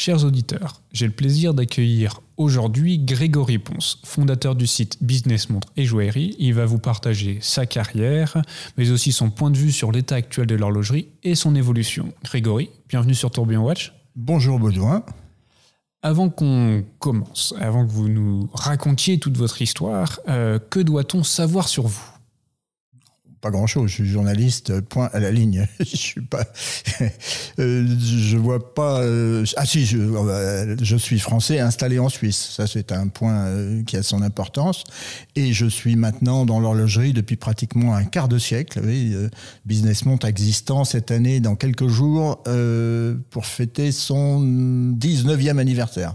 Chers auditeurs, j'ai le plaisir d'accueillir aujourd'hui Grégory Ponce, fondateur du site Business Montre et Joaillerie. Il va vous partager sa carrière, mais aussi son point de vue sur l'état actuel de l'horlogerie et son évolution. Grégory, bienvenue sur Tourbillon Watch. Bonjour Baudouin. Avant qu'on commence, avant que vous nous racontiez toute votre histoire, euh, que doit-on savoir sur vous? Pas grand chose. Je suis journaliste, point à la ligne. je suis pas, euh, je vois pas. Euh, ah si, je, euh, je, suis français installé en Suisse. Ça, c'est un point qui a son importance. Et je suis maintenant dans l'horlogerie depuis pratiquement un quart de siècle. Oui, Business Monte existant cette année dans quelques jours pour fêter son 19e anniversaire.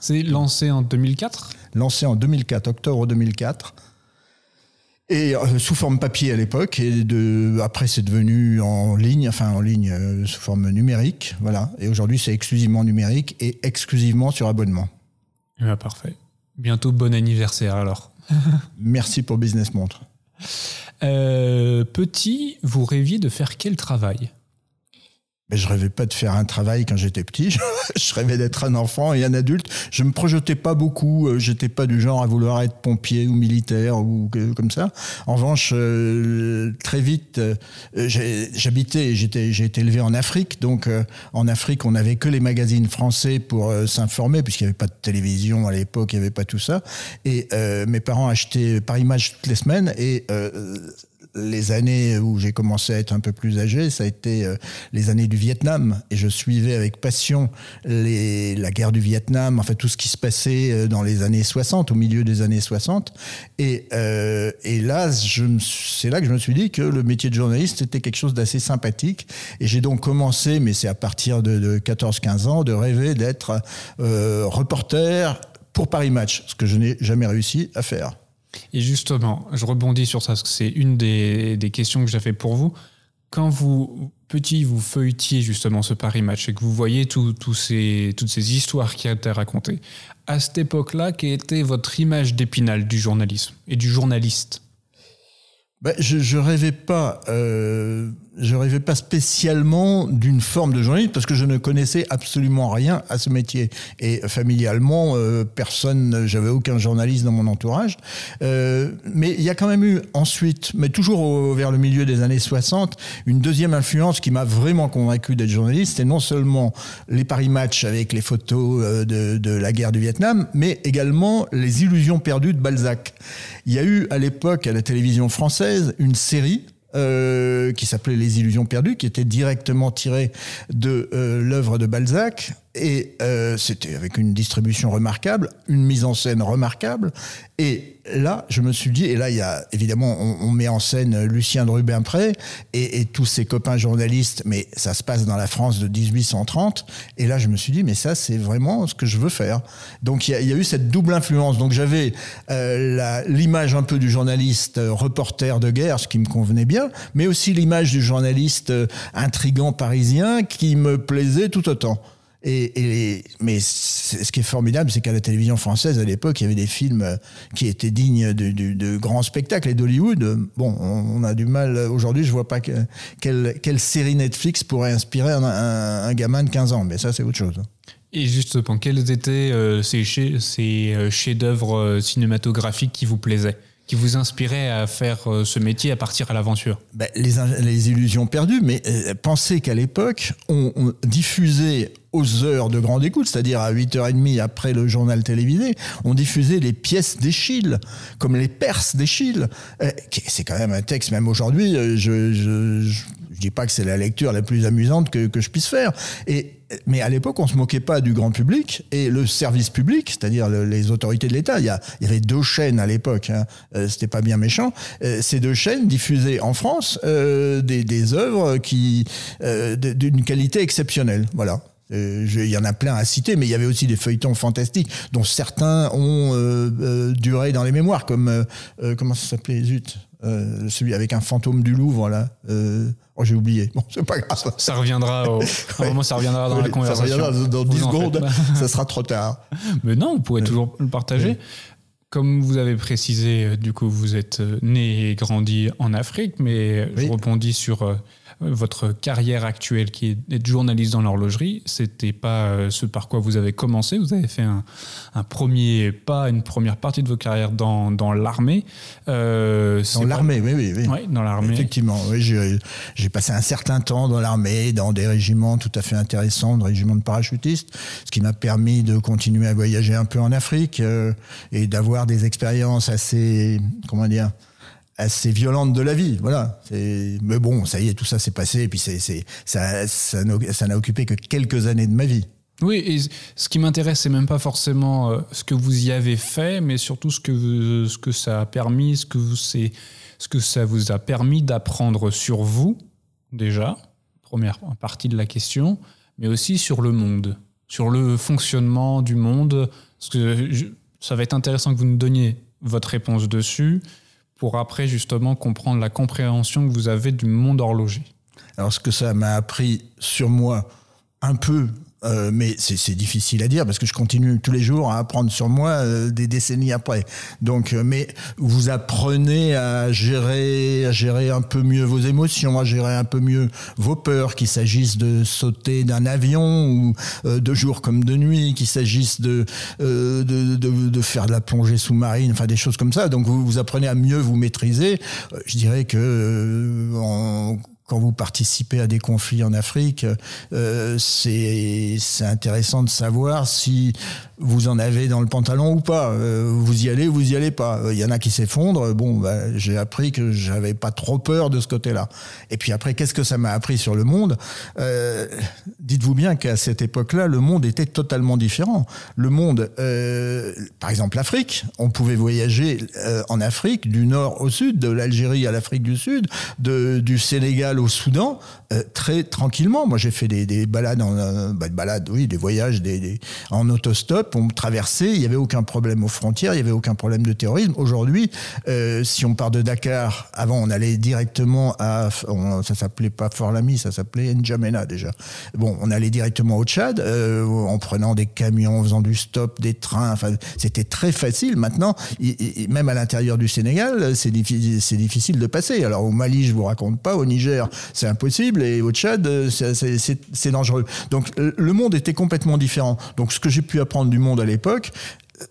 C'est lancé en 2004 Lancé en 2004, octobre 2004. Et euh, sous forme papier à l'époque, et de, après c'est devenu en ligne, enfin en ligne euh, sous forme numérique, voilà. Et aujourd'hui c'est exclusivement numérique et exclusivement sur abonnement. Ah, parfait. Bientôt bon anniversaire alors. Merci pour Business Montre. Euh, petit, vous rêviez de faire quel travail? Mais je rêvais pas de faire un travail quand j'étais petit. je rêvais d'être un enfant et un adulte. Je me projetais pas beaucoup. Euh, j'étais pas du genre à vouloir être pompier ou militaire ou comme ça. En revanche, euh, très vite, euh, j'habitais, j'étais, j'ai été élevé en Afrique. Donc, en Afrique, on n'avait que les magazines français pour s'informer, puisqu'il n'y avait pas de télévision à l'époque, il n'y avait pas tout ça. Et mes parents achetaient par image toutes les semaines et les années où j'ai commencé à être un peu plus âgé, ça a été euh, les années du Vietnam. Et je suivais avec passion la guerre du Vietnam, en fait tout ce qui se passait euh, dans les années 60, au milieu des années 60. Et, euh, là, c'est là que je me suis dit que le métier de journaliste était quelque chose d'assez sympathique. Et j'ai donc commencé, mais c'est à partir de, de 14-15 ans, de rêver d'être reporter pour Paris Match, ce que je n'ai jamais réussi à faire. Et justement, je rebondis sur ça, parce que c'est une des, questions que j'avais pour vous. Quand vous, petit, vous feuilletiez justement ce Paris Match et que vous voyez ces, toutes ces histoires qui été racontées, à cette époque-là, quelle était votre image d'épinal du journalisme et du journaliste? Ben, je, je rêvais pas, euh, je rêvais pas spécialement d'une forme de journalisme parce que je ne connaissais absolument rien à ce métier et familialement euh, personne, j'avais aucun journaliste dans mon entourage. Euh, mais il y a quand même eu ensuite, mais toujours vers le milieu des années 60, une deuxième influence qui m'a vraiment convaincu d'être journaliste. Et non seulement les Paris Match avec les photos euh, de, de la guerre du Vietnam, mais également les illusions perdues de Balzac. Il y a eu à l'époque à la télévision française une série euh, qui s'appelait Les Illusions perdues, qui était directement tirée de euh, l'œuvre de Balzac, et euh, c'était avec une distribution remarquable, une mise en scène remarquable. Et là, je me suis dit, et là, il y a évidemment, on, met en scène Lucien de Rubempré et, et, tous ses copains journalistes, mais ça se passe dans la France de 1830. Et là, je me suis dit, mais ça, c'est vraiment ce que je veux faire. Donc, il y a, y a eu cette double influence. Donc, j'avais euh, l'image un peu du journaliste euh, reporter de guerre, ce qui me convenait bien, mais aussi l'image du journaliste euh, intrigant parisien qui me plaisait tout autant. Et, mais ce qui est formidable, c'est qu'à la télévision française, à l'époque, il y avait des films euh, qui étaient dignes de, grands spectacles et d'Hollywood. Bon, on, a du mal. Aujourd'hui, je vois pas quelle, série Netflix pourrait inspirer un, gamin de 15 ans, mais ça, c'est autre chose. Et justement, quels étaient euh, ces, euh, chefs-d'œuvre cinématographiques qui vous plaisaient? Qui vous inspirait à faire euh, ce métier, à partir à l'aventure ben, les, illusions perdues, mais euh, pensez qu'à l'époque, on, diffusait aux heures de grande écoute, c'est-à-dire à 8h30 après le journal télévisé, on diffusait les pièces d'Échille, comme les Perses d'Échille. Euh, c'est quand même un texte, même aujourd'hui, je, je, je, dis pas que c'est la lecture la plus amusante que, que je puisse faire. Et mais à l'époque, on se moquait pas du grand public et le service public, c'est-à-dire les autorités de l'État. Il y, il y, avait deux chaînes à l'époque, hein, euh, c'était pas bien méchant. Euh, ces deux chaînes diffusaient en France euh, des, des, œuvres qui euh, d'une qualité exceptionnelle. Voilà. Il y en a plein à citer, mais il y avait aussi des feuilletons fantastiques dont certains ont duré dans les mémoires, comme comment ça s'appelait, zut, celui avec un fantôme du Louvre là. Oh, j'ai oublié. Bon, c'est pas grave. Ça reviendra au, un moment, ça reviendra dans la conversation. Ça reviendra dans 10 secondes. ça sera trop tard. Mais non, vous pourrez toujours le partager. Comme vous avez précisé, euh, du coup, vous êtes euh, né et grandi en Afrique, mais je rebondis sur votre carrière actuelle, qui est d'être journaliste dans l'horlogerie, c'était pas ce par quoi vous avez commencé. Vous avez fait un, premier pas, une première partie de votre carrière dans, dans l'armée. dans l'armée, oui, oui, oui. dans l'armée. Effectivement, oui, j'ai passé un certain temps dans l'armée, dans des régiments tout à fait intéressants, des régiments de parachutistes, ce qui m'a permis de continuer à voyager un peu en Afrique et d'avoir des expériences assez, comment dire, assez violentes de la vie. Voilà. Mais bon, ça y est, tout ça s'est passé, et puis c'est, ça, ça, n'a occupé que quelques années de ma vie. Oui, et ce qui m'intéresse, c'est même pas forcément euh, ce que vous y avez fait, mais surtout ce que, ce que ça a permis, ce que, vous, ce que ça vous a permis d'apprendre sur vous, déjà, première partie de la question, mais aussi sur le monde, sur le fonctionnement du monde. Parce que ça va être intéressant que vous nous donniez votre réponse dessus pour après justement comprendre la compréhension que vous avez du monde horloger. Alors ce que ça m'a appris sur moi un peu euh, mais c'est difficile à dire parce que je continue tous les jours à apprendre sur moi euh, des décennies après. Donc, euh, mais vous apprenez à gérer, à gérer un peu mieux vos émotions, à gérer un peu mieux vos peurs, qu'il s'agisse de sauter d'un avion ou de jour comme de nuit, qu'il s'agisse de, de, de, de, faire de la plongée sous-marine, enfin des choses comme ça. Donc, vous, vous apprenez à mieux vous maîtriser. Je dirais que en quand vous participez à des conflits en Afrique, euh, c'est intéressant de savoir si vous en avez dans le pantalon ou pas. Euh, vous y allez, vous y allez pas. Il y en a qui s'effondrent. Bon, bah, j'ai appris que j'avais pas trop peur de ce côté-là. Et puis après, qu'est-ce que ça m'a appris sur le monde? Euh, Dites-vous bien qu'à cette époque-là, le monde était totalement différent. Le monde, euh, par exemple l'Afrique, on pouvait voyager euh, en Afrique du nord au sud, de l'Algérie à l'Afrique du Sud, du Sénégal au Soudan, euh, très tranquillement. Moi, j'ai fait des, des balades, en, bah, balades, oui, des voyages, des, des en autostop on traversait, il n'y avait aucun problème aux frontières, il n'y avait aucun problème de terrorisme. Aujourd'hui, euh, si on part de Dakar, avant on allait directement à, ça s'appelait pas Fort Lamy, ça s'appelait N'Djamena déjà. Bon, on allait directement au Tchad euh, en prenant des camions, en faisant du stop, des trains. Enfin, c'était très facile. Maintenant, même à l'intérieur du Sénégal, c'est difficile, c'est difficile de passer. Alors au Mali, je vous raconte pas, au Niger, c'est impossible, et au Tchad, c'est dangereux. Donc le monde était complètement différent. Donc ce que j'ai pu apprendre du monde à l'époque,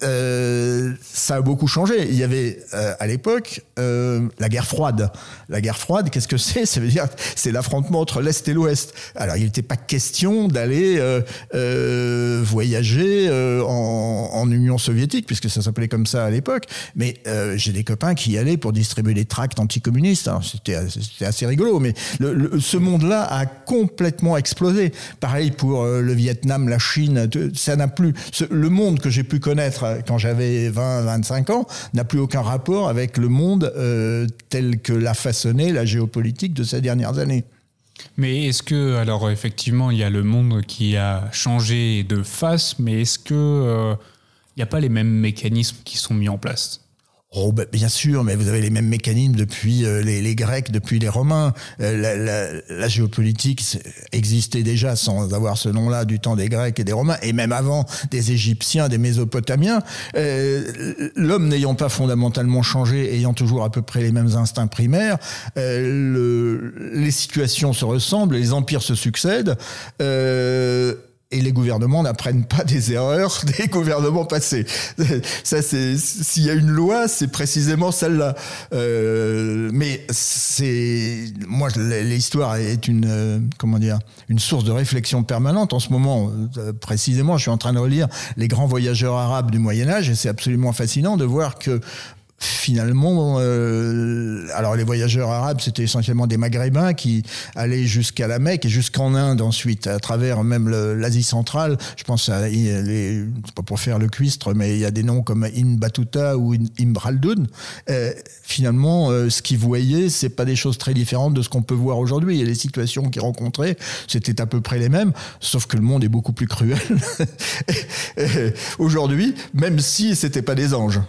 euh, ça a beaucoup changé. Il y avait euh, à l'époque euh, la guerre froide. La guerre froide, qu'est-ce que c'est? Ça veut dire c'est l'affrontement entre l'Est et l'Ouest. Alors il n'était pas question d'aller voyager en, Union soviétique, puisque ça s'appelait comme ça à l'époque. Mais j'ai des copains qui y allaient pour distribuer des tracts anticommunistes. C'était assez rigolo. Mais ce monde-là a complètement explosé. Pareil pour le Vietnam, la Chine. Ça n'a plus. le monde que j'ai pu connaître quand j'avais 20, 25 ans, n'a plus aucun rapport avec le monde euh, tel que l'a façonné la géopolitique de ces dernières années. Mais est-ce que, alors effectivement, il y a le monde qui a changé de face, mais est-ce que euh, il n'y a pas les mêmes mécanismes qui sont mis en place? Oh, bah, bien sûr, mais vous avez les mêmes mécanismes depuis euh, les, Grecs, depuis les Romains. Euh, la, géopolitique existait déjà sans avoir ce nom-là du temps des Grecs et des Romains, et même avant des Égyptiens, des Mésopotamiens. Euh, l'homme n'ayant pas fondamentalement changé, ayant toujours à peu près les mêmes instincts primaires, les situations se ressemblent, les empires se succèdent et les gouvernements n'apprennent pas des erreurs des gouvernements passés. Ça, c'est s'il y a une loi, c'est précisément celle-là. Euh, mais c'est moi, l'histoire est une euh, comment dire une source de réflexion permanente en ce moment. Euh, précisément, je suis en train de relire les grands voyageurs arabes du Moyen Âge et c'est absolument fascinant de voir que finalement, euh, alors les voyageurs arabes, c'était essentiellement des Maghrébins qui allaient jusqu'à la Mecque et jusqu'en Inde ensuite, à travers même l'Asie centrale. Je pense à, les, pas pour faire le cuistre, mais il y a des noms comme Ibn Battuta ou Ibn Khaldun. Euh, finalement, euh, ce qu'ils voyaient, c'est pas des choses très différentes de ce qu'on peut voir aujourd'hui. Et les situations qu'ils rencontraient, c'était à peu près les mêmes, sauf que le monde est beaucoup plus cruel aujourd'hui, même si c'était pas des anges.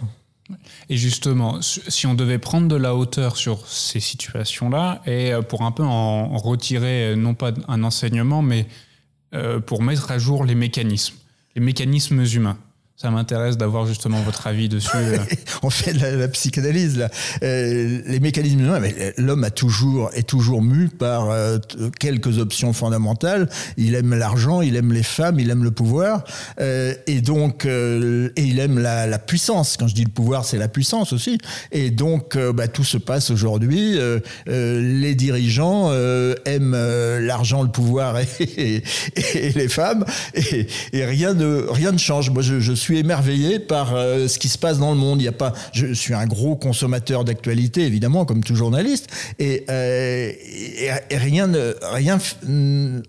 Et justement, si on devait prendre de la hauteur sur ces situations-là, et euh, pour un peu en retirer, euh, non pas un enseignement, mais euh, pour mettre à jour les mécanismes, les mécanismes humains. Ça m'intéresse d'avoir justement votre avis dessus. Euh. On fait de la, psychanalyse là. Euh, les mécanismes humains, l'homme a toujours est toujours mu par euh, quelques options fondamentales. Il aime l'argent, il aime les femmes, il aime le pouvoir, et donc et il aime la, puissance. Quand je dis le pouvoir, c'est la puissance aussi. Et donc bah, tout se passe aujourd'hui. les dirigeants aiment l'argent, le pouvoir et, les femmes, et, rien ne rien ne change. Moi, je, je suis suis émerveillé par euh, ce qui se passe dans le monde. Il y a pas, je suis un gros consommateur d'actualité, évidemment, comme tout journaliste, et, euh, rien ne, rien,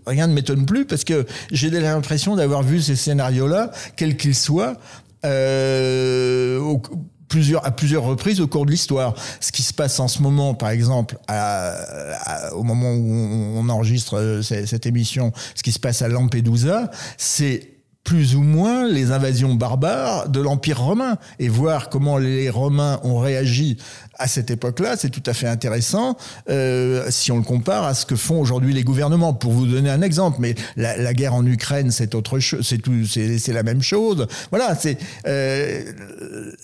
rien ne m'étonne plus parce que j'ai l'impression d'avoir vu ces scénarios-là, quels qu'ils soient. Euh, plusieurs, à plusieurs reprises au cours de l'histoire. Ce qui se passe en ce moment, par exemple, au moment où on, enregistre cette émission, ce qui se passe à Lampedusa, c'est plus ou moins les invasions barbares de l'Empire romain et voir comment les Romains ont réagi à cette époque-là, c'est tout à fait intéressant euh, si on le compare à ce que font aujourd'hui les gouvernements. Pour vous donner un exemple, mais la, guerre en Ukraine, c'est autre chose, c'est tout, c'est la même chose. Voilà, c'est euh,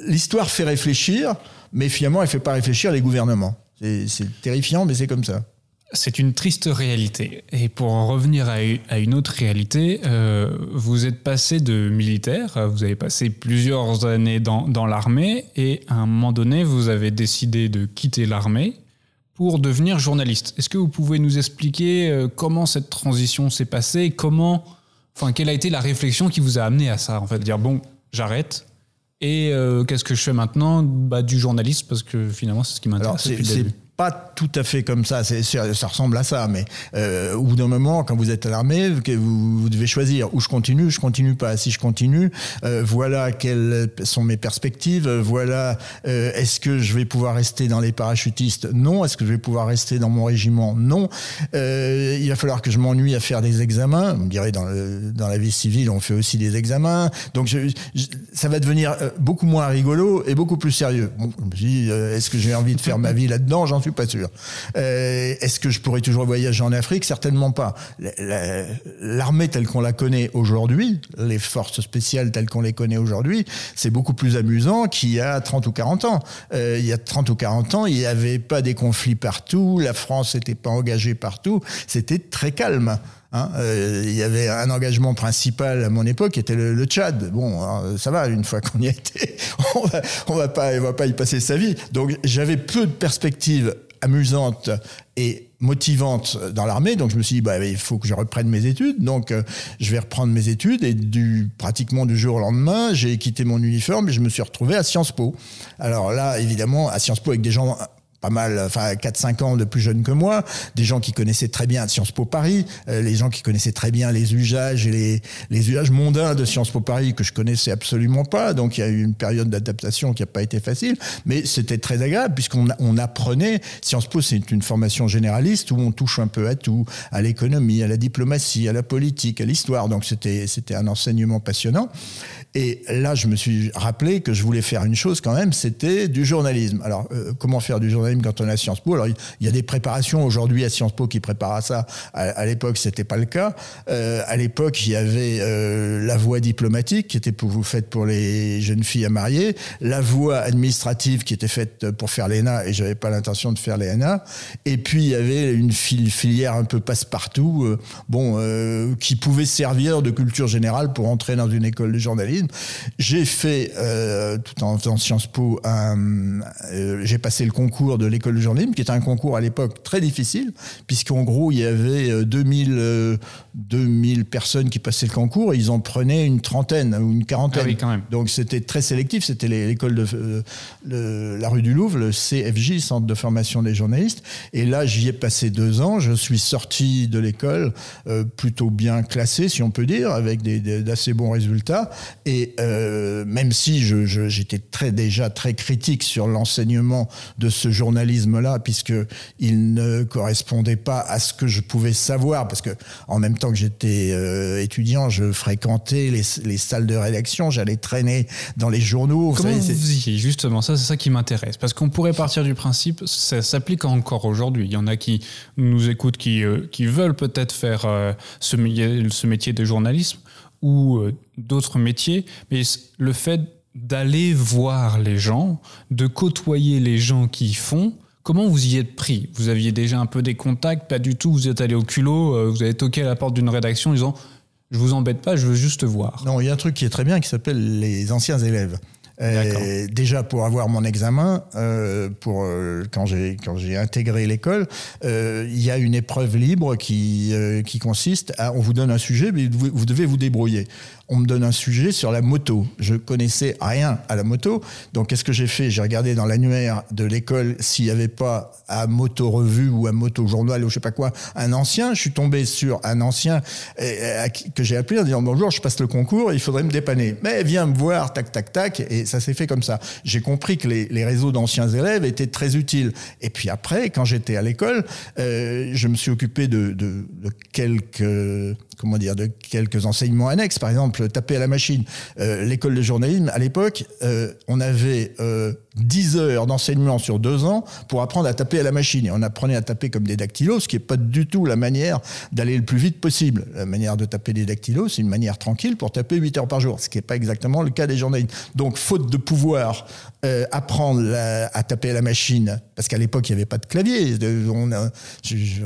l'histoire fait réfléchir, mais finalement, elle fait pas réfléchir les gouvernements. C'est terrifiant, mais c'est comme ça. C'est une triste réalité. Et pour en revenir à une autre réalité, euh, vous êtes passé de militaire, vous avez passé plusieurs années dans, dans l'armée, et à un moment donné, vous avez décidé de quitter l'armée pour devenir journaliste. Est-ce que vous pouvez nous expliquer euh, comment cette transition s'est passée, comment, enfin, quelle a été la réflexion qui vous a amené à ça, en fait, dire bon, j'arrête, et euh, qu'est-ce que je fais maintenant bah, Du journaliste, parce que finalement, c'est ce qui m'intéresse depuis le début pas tout à fait comme ça, ça ressemble à ça, mais euh, au bout d'un moment, quand vous êtes à l'armée, vous, vous, devez choisir où je continue, je continue pas. Si je continue, euh, voilà quelles sont mes perspectives, voilà euh, est-ce que je vais pouvoir rester dans les parachutistes? Non. Est-ce que je vais pouvoir rester dans mon régiment? Non. Euh, il va falloir que je m'ennuie à faire des examens. Vous me direz, dans, dans la vie civile, on fait aussi des examens. Donc je, ça va devenir euh, beaucoup moins rigolo et beaucoup plus sérieux. Bon, je me dis, euh, est-ce que j'ai envie de faire ma vie là-dedans? Suis pas sûr. Euh, est-ce que je pourrais toujours voyager en Afrique? Certainement pas. L'armée telle qu'on la connaît aujourd'hui, les forces spéciales telles qu'on les connaît aujourd'hui, c'est beaucoup plus amusant qu'il y a 30 ou 40 ans. Euh, il y a 30 ou 40 ans, il n'y avait pas des conflits partout, la France n'était pas engagée partout, c'était très calme. Hein. Euh, il y avait un engagement principal à mon époque qui était le, Tchad. Bon, ça va, une fois qu'on y a été, on va, on va pas, on va pas y passer sa vie. Donc j'avais peu de perspectives amusantes et motivantes dans l'armée. Donc je me suis dit, bah, il faut que je reprenne mes études. Donc euh, je vais reprendre mes études et du, pratiquement du jour au lendemain, j'ai quitté mon uniforme et je me suis retrouvé à Sciences Po. Alors là, évidemment, à Sciences Po avec des gens pas mal, enfin 4-5 ans de plus jeunes que moi, des gens qui connaissaient très bien Sciences Po Paris, euh, les gens qui connaissaient très bien les usages et les, les usages mondains de Sciences Po Paris que je connaissais absolument pas. Donc il y a eu une période d'adaptation qui n'a pas été facile, mais c'était très agréable puisqu'on on apprenait. Sciences Po, c'est une formation généraliste où on touche un peu à tout, à l'économie, à la diplomatie, à la politique, à l'histoire. Donc c'était un enseignement passionnant. Et là, je me suis rappelé que je voulais faire une chose quand même, c'était du journalisme. Alors, euh, comment faire du journalisme? Quand on est à Sciences Po Alors, il y a des préparations aujourd'hui à Sciences Po qui préparent à ça. À, à l'époque, c'était pas le cas. Euh, à l'époque, il y avait euh, la voie diplomatique qui était pour vous faite pour les jeunes filles à marier, la voie administrative qui était faite pour faire l'ENA et j'avais pas l'intention de faire l'ENA. Et puis il y avait une filière un peu passe-partout, euh, bon, euh, qui pouvait servir de culture générale pour entrer dans une école de journalisme. J'ai fait, tout en faisant Sciences Po, j'ai passé le concours de l'école de journalisme, qui était un concours à l'époque très difficile, puisqu'en gros, il y avait 2000, euh, 2000 personnes qui passaient le concours et ils en prenaient une trentaine ou une quarantaine. Ah oui, quand même. Donc c'était très sélectif. C'était l'école de la rue du Louvre, le CFJ, Centre de formation des journalistes. Et là, j'y ai passé deux ans. Je suis sorti de l'école plutôt bien classé, si on peut dire, avec d'assez bons résultats. Et euh, même si j'étais très déjà très critique sur l'enseignement de ce journalisme-là, puisque il ne correspondait pas à ce que je pouvais savoir, parce que en même temps que j'étais euh, étudiant, je fréquentais les, salles de rédaction, j'allais traîner dans les journaux. Comment vous, savez, justement Ça, c'est ça qui m'intéresse, parce qu'on pourrait partir du principe, ça s'applique encore aujourd'hui. Il y en a qui nous écoutent, qui, euh, qui veulent peut-être faire ce, ce métier de journalisme ou euh, d'autres métiers, mais le fait d'aller voir les gens, de côtoyer les gens qui y font, comment vous y êtes pris? Vous aviez déjà un peu des contacts, pas du tout, vous êtes allé au culot, euh, vous avez toqué à la porte d'une rédaction en disant je vous embête pas, je veux juste voir. Non, il y a un truc qui est très bien qui s'appelle les anciens élèves. Déjà pour avoir mon examen, euh, pour euh, quand j'ai quand j'ai intégré l'école, euh, il y a une épreuve libre qui qui consiste à on vous donne un sujet, mais vous, vous, devez vous débrouiller. On me donne un sujet sur la moto. Je connaissais rien à la moto, donc qu'est-ce que j'ai fait? J'ai regardé dans l'annuaire de l'école s'il n'y avait pas à Moto Revue ou à Moto Journal ou je sais pas quoi un ancien. Je suis tombé sur un ancien que j'ai appelé en disant bonjour, je passe le concours, il faudrait me dépanner. Mais viens me voir, tac tac tac et ça s'est fait comme ça. J'ai compris que les, réseaux d'anciens élèves étaient très utiles. Et puis après, quand j'étais à l'école, euh, je me suis occupé de quelques comment dire, de quelques enseignements annexes. Par exemple, taper à la machine. Euh, L'école de journalisme, à l'époque, euh, on avait euh, 10 heures d'enseignement sur deux ans pour apprendre à taper à la machine. Et on apprenait à taper comme des dactylos, ce qui n'est pas du tout la manière d'aller le plus vite possible. La manière de taper des dactylos, c'est une manière tranquille pour taper 8 heures par jour, ce qui n'est pas exactement le cas des journalistes. Donc, faute de pouvoir euh, apprendre à taper à la machine, parce qu'à l'époque, il n'y avait pas de clavier. On a, je,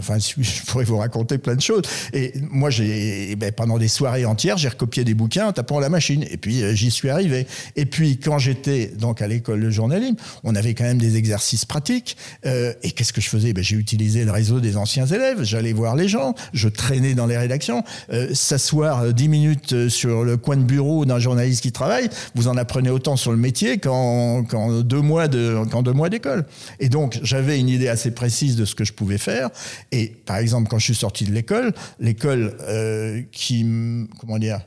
pourrais vous raconter plein de choses. Et moi, j'ai, ben, pendant des soirées entières, j'ai recopié des bouquins en tapant à la machine. Et puis, euh, j'y suis arrivé. Et puis, quand j'étais donc à l'école de journalisme, on avait quand même des exercices pratiques. Euh, et qu'est-ce que je faisais? Ben, J'ai utilisé le réseau des anciens élèves, j'allais voir les gens, je traînais dans les rédactions. Euh, S'asseoir dix minutes euh, sur le coin de bureau d'un journaliste qui travaille, vous en apprenez autant sur le métier qu'en qu deux mois d'école. Et donc, j'avais une idée assez précise de ce que je pouvais faire. Et par exemple, quand je suis sorti de l'école, l'école qui, comment dire,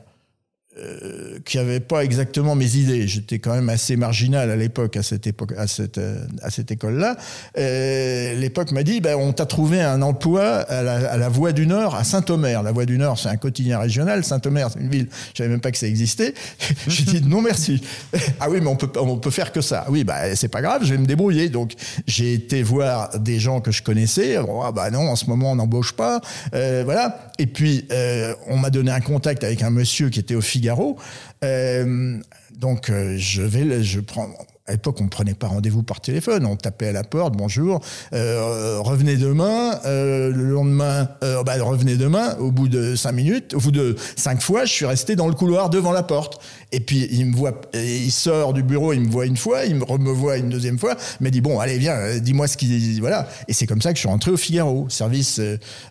euh, qui n'avait pas exactement mes idées. J'étais quand même assez marginal à l'époque, à cette époque, à cette, euh, à cette école-là. Euh, l'époque m'a dit, ben, on t'a trouvé un emploi à la, à la Voix du Nord, à Saint-Omer. La Voix du Nord, c'est un quotidien régional. Saint-Omer, c'est une ville. Je savais même pas que ça existait. J'ai dit non merci. ah oui, mais on peut, on peut faire que ça. Oui, bah c'est pas grave, je vais me débrouiller. Donc j'ai été voir des gens que je connaissais. Ah bah non, en ce moment on n'embauche pas. Euh, voilà. Et puis on m'a donné un contact avec un monsieur qui était au Figaro. Euh, donc euh, je vais, je prends. À l'époque, on ne prenait pas rendez-vous par téléphone. On tapait à la porte, bonjour, euh, revenez demain. Le lendemain, bah, revenez demain. Au bout de cinq minutes, au bout de cinq fois, je suis resté dans le couloir devant la porte. Et puis il me voit, il sort du bureau, il me voit une fois, il me revoit une deuxième fois, il m'a dit bon, allez viens, dis-moi ce qui, voilà. Et c'est comme ça que je suis rentré au Figaro, service,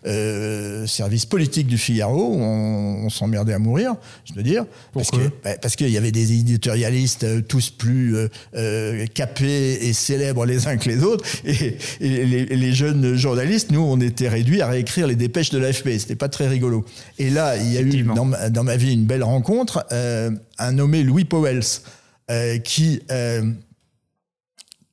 euh, service politique du Figaro. On, on s'emmerdait à mourir, je veux dire, parce que bah, parce qu'il y avait des éditorialistes euh, tous plus euh, euh, capés et célèbres les uns que les autres, et, et les, les, jeunes journalistes, nous, on était réduits à réécrire les dépêches de l'AFP. C'était pas très rigolo. Et là, il y a eu dans, dans ma vie une belle rencontre. Euh, un nommé Louis Powells, euh, qui, euh,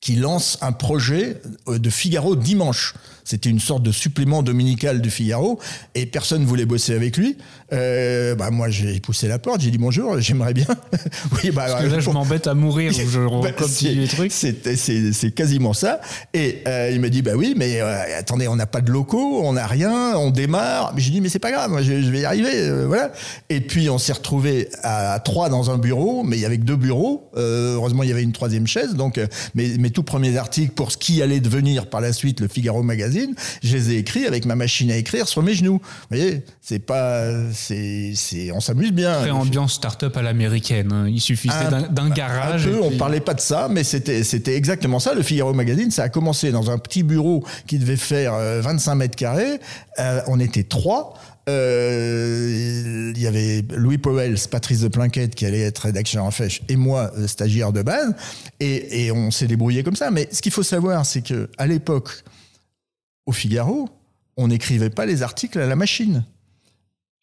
qui lance un projet de Figaro dimanche. C'était une sorte de supplément dominical du Figaro et personne ne voulait bosser avec lui. Euh, bah moi, j'ai poussé la porte, j'ai dit bonjour, j'aimerais bien. oui, bah, Parce que là, je m'embête à mourir, je recopie bah, les trucs. C'est quasiment ça. Et euh, il m'a dit bah oui, mais euh, attendez, on n'a pas de locaux, on n'a rien, on démarre. Mais j'ai dit mais c'est pas grave, moi, je, je, vais y arriver, euh, voilà. Et puis on s'est retrouvé à trois dans un bureau, mais il y avait que deux bureaux. Euh, heureusement, il y avait une troisième chaise. Donc, euh, mes, mes tout premiers articles pour ce qui allait devenir par la suite le Figaro Magazine, je les ai écrits avec ma machine à écrire sur mes genoux. Vous voyez, c'est pas c'est, c'est, on s'amuse bien. Très ambiance start-up à l'américaine. Hein. Il suffisait d'un, d'un garage. Un peu, puis... on parlait pas de ça, mais c'était, c'était exactement ça. Le Figaro Magazine, ça a commencé dans un petit bureau qui devait faire 25 mètres carrés. Euh, on était trois. Euh, il y avait Louis Powell, Patrice de Plinquette qui allait être rédacteur en fèche et moi euh, stagiaire de base et, et on s'est débrouillé comme ça mais ce qu'il faut savoir c'est que à l'époque au Figaro on n'écrivait pas les articles à la machine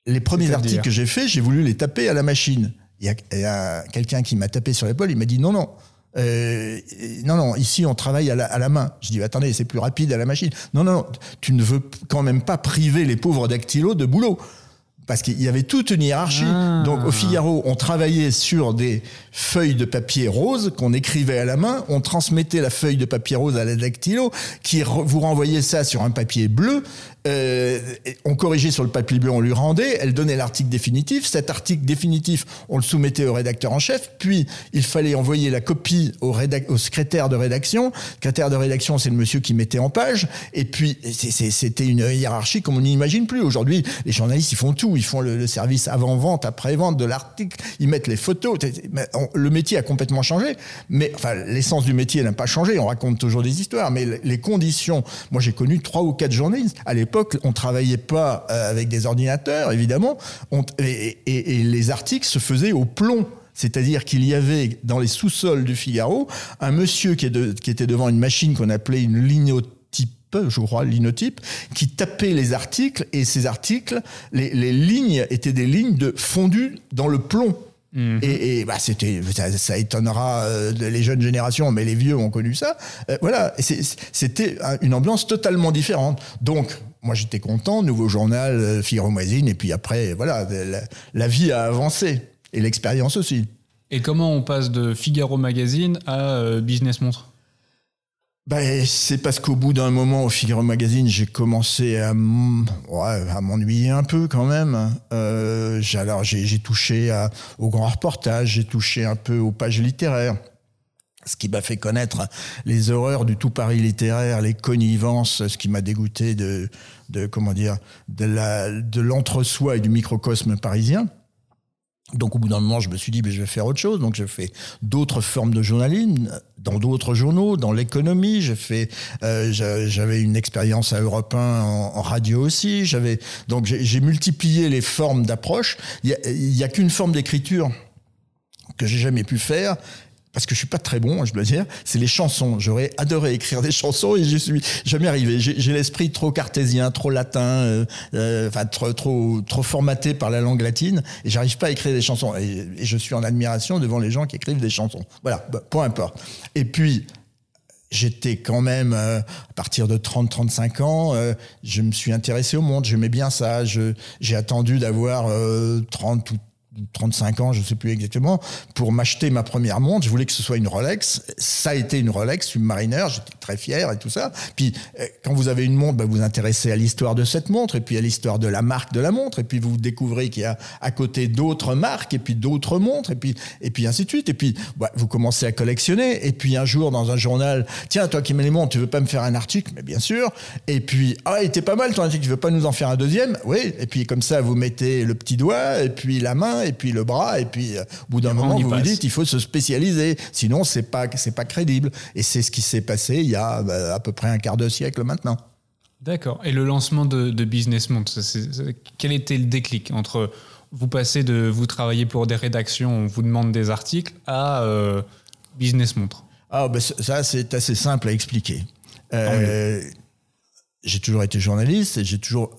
les premiers articles que j'ai faits, j'ai voulu les taper à la machine. Il y a, a quelqu'un qui m'a tapé sur l'épaule, il m'a dit non, non. Euh, non, non, ici on travaille à la, à la main. Je dis attendez, c'est plus rapide à la machine. Non, non, tu ne veux quand même pas priver les pauvres dactylos de boulot parce qu'il y avait toute une hiérarchie. Ah. Donc au Figaro, on travaillait sur des feuilles de papier rose qu'on écrivait à la main, on transmettait la feuille de papier rose à la dactylo, qui vous renvoyait ça sur un papier bleu. Euh, on corrigeait sur le papier bleu, on lui rendait, elle donnait l'article définitif. Cet article définitif, on le soumettait au rédacteur en chef, puis il fallait envoyer la copie au, secrétaire de rédaction. Le secrétaire de rédaction, c'est le monsieur qui mettait en page, et puis c'était une hiérarchie comme on n'imagine plus. Aujourd'hui, les journalistes, ils font tout, ils font le, service avant-vente, après-vente de l'article, ils mettent les photos. Le métier a complètement changé, mais enfin, l'essence du métier n'a pas changé, on raconte toujours des histoires, mais les conditions, moi j'ai connu trois ou quatre journalistes à l'époque l'époque, on travaillait pas euh, avec des ordinateurs, évidemment, et, les articles se faisaient au plomb. C'est-à-dire qu'il y avait dans les sous-sols du Figaro un monsieur qui, était devant une machine qu'on appelait une lignotype je crois, linotype, qui tapait les articles et ces articles, les, lignes étaient des lignes de fondues dans le plomb. Mhm. Et, bah, c'était, ça, étonnera euh, les jeunes générations, mais les vieux ont connu ça. Euh, voilà, c'était une ambiance totalement différente. Donc, moi j'étais content, nouveau journal, euh, Figaro Magazine, et puis après, voilà, la, vie a avancé, et l'expérience aussi. Et comment on passe de Figaro Magazine à euh, Business Montre? Ben, c'est parce qu'au bout d'un moment au Figaro Magazine, j'ai commencé à m'ennuyer un peu quand même. Euh, alors j'ai touché à, au grand reportage, j'ai touché un peu aux pages littéraires ce qui m'a fait connaître les horreurs du tout Paris littéraire, les connivences, ce qui m'a dégoûté de, de comment dire, de l'entre-soi et du microcosme parisien. Donc au bout d'un moment, je me suis dit, je vais faire autre chose. Donc j'ai fait d'autres formes de journalisme dans d'autres journaux, dans l'économie. J'ai fait, euh, j'avais une expérience à Europe 1 en, radio aussi. J'avais donc j'ai multiplié les formes d'approche. Il y a, a qu'une forme d'écriture que j'ai jamais pu faire, parce que je suis pas très bon, je dois dire, c'est les chansons. J'aurais adoré écrire des chansons et je suis jamais arrivé. J'ai l'esprit trop cartésien, trop latin, euh, euh, enfin trop, trop, trop formaté par la langue latine et j'arrive pas à écrire des chansons. Et, je suis en admiration devant les gens qui écrivent des chansons. Voilà, bah, peu importe. Et puis j'étais quand même, euh, à partir de 30-35 ans, je me suis intéressé au monde, j'aimais bien ça. J'ai attendu d'avoir 30 ou 35 ans, je ne sais plus exactement, pour m'acheter ma première montre. Je voulais que ce soit une Rolex. Ça a été une Rolex Submariner. J'étais très fier et tout ça. Puis, euh, quand vous avez une montre, bah, vous vous intéressez à l'histoire de cette montre et puis à l'histoire de la marque de la montre. Et puis, vous découvrez qu'il y a à côté d'autres marques et puis d'autres montres et puis, et puis ainsi de suite. Et puis, bah, vous commencez à collectionner. Et puis, un jour, dans un journal, tiens, toi qui mets les montres, tu veux pas me faire un article? Mais bien sûr. Et puis, ah, il était pas mal ton article. Tu veux pas nous en faire un deuxième? Oui. Et puis, comme ça, vous mettez le petit doigt et puis la main et puis le bras, et puis euh, au bout d'un moment, vous vous dites, il faut se spécialiser, sinon c'est pas c'est pas crédible. Et c'est ce qui s'est passé il y a bah, à peu près un quart de siècle maintenant. D'accord. Et le lancement de, Business Month, quel était le déclic entre vous passez de vous travailler pour des rédactions, on vous demande des articles, à euh, Business Montre Ah, ben ça, c'est assez simple à expliquer. Euh, j'ai toujours été journaliste et j'ai toujours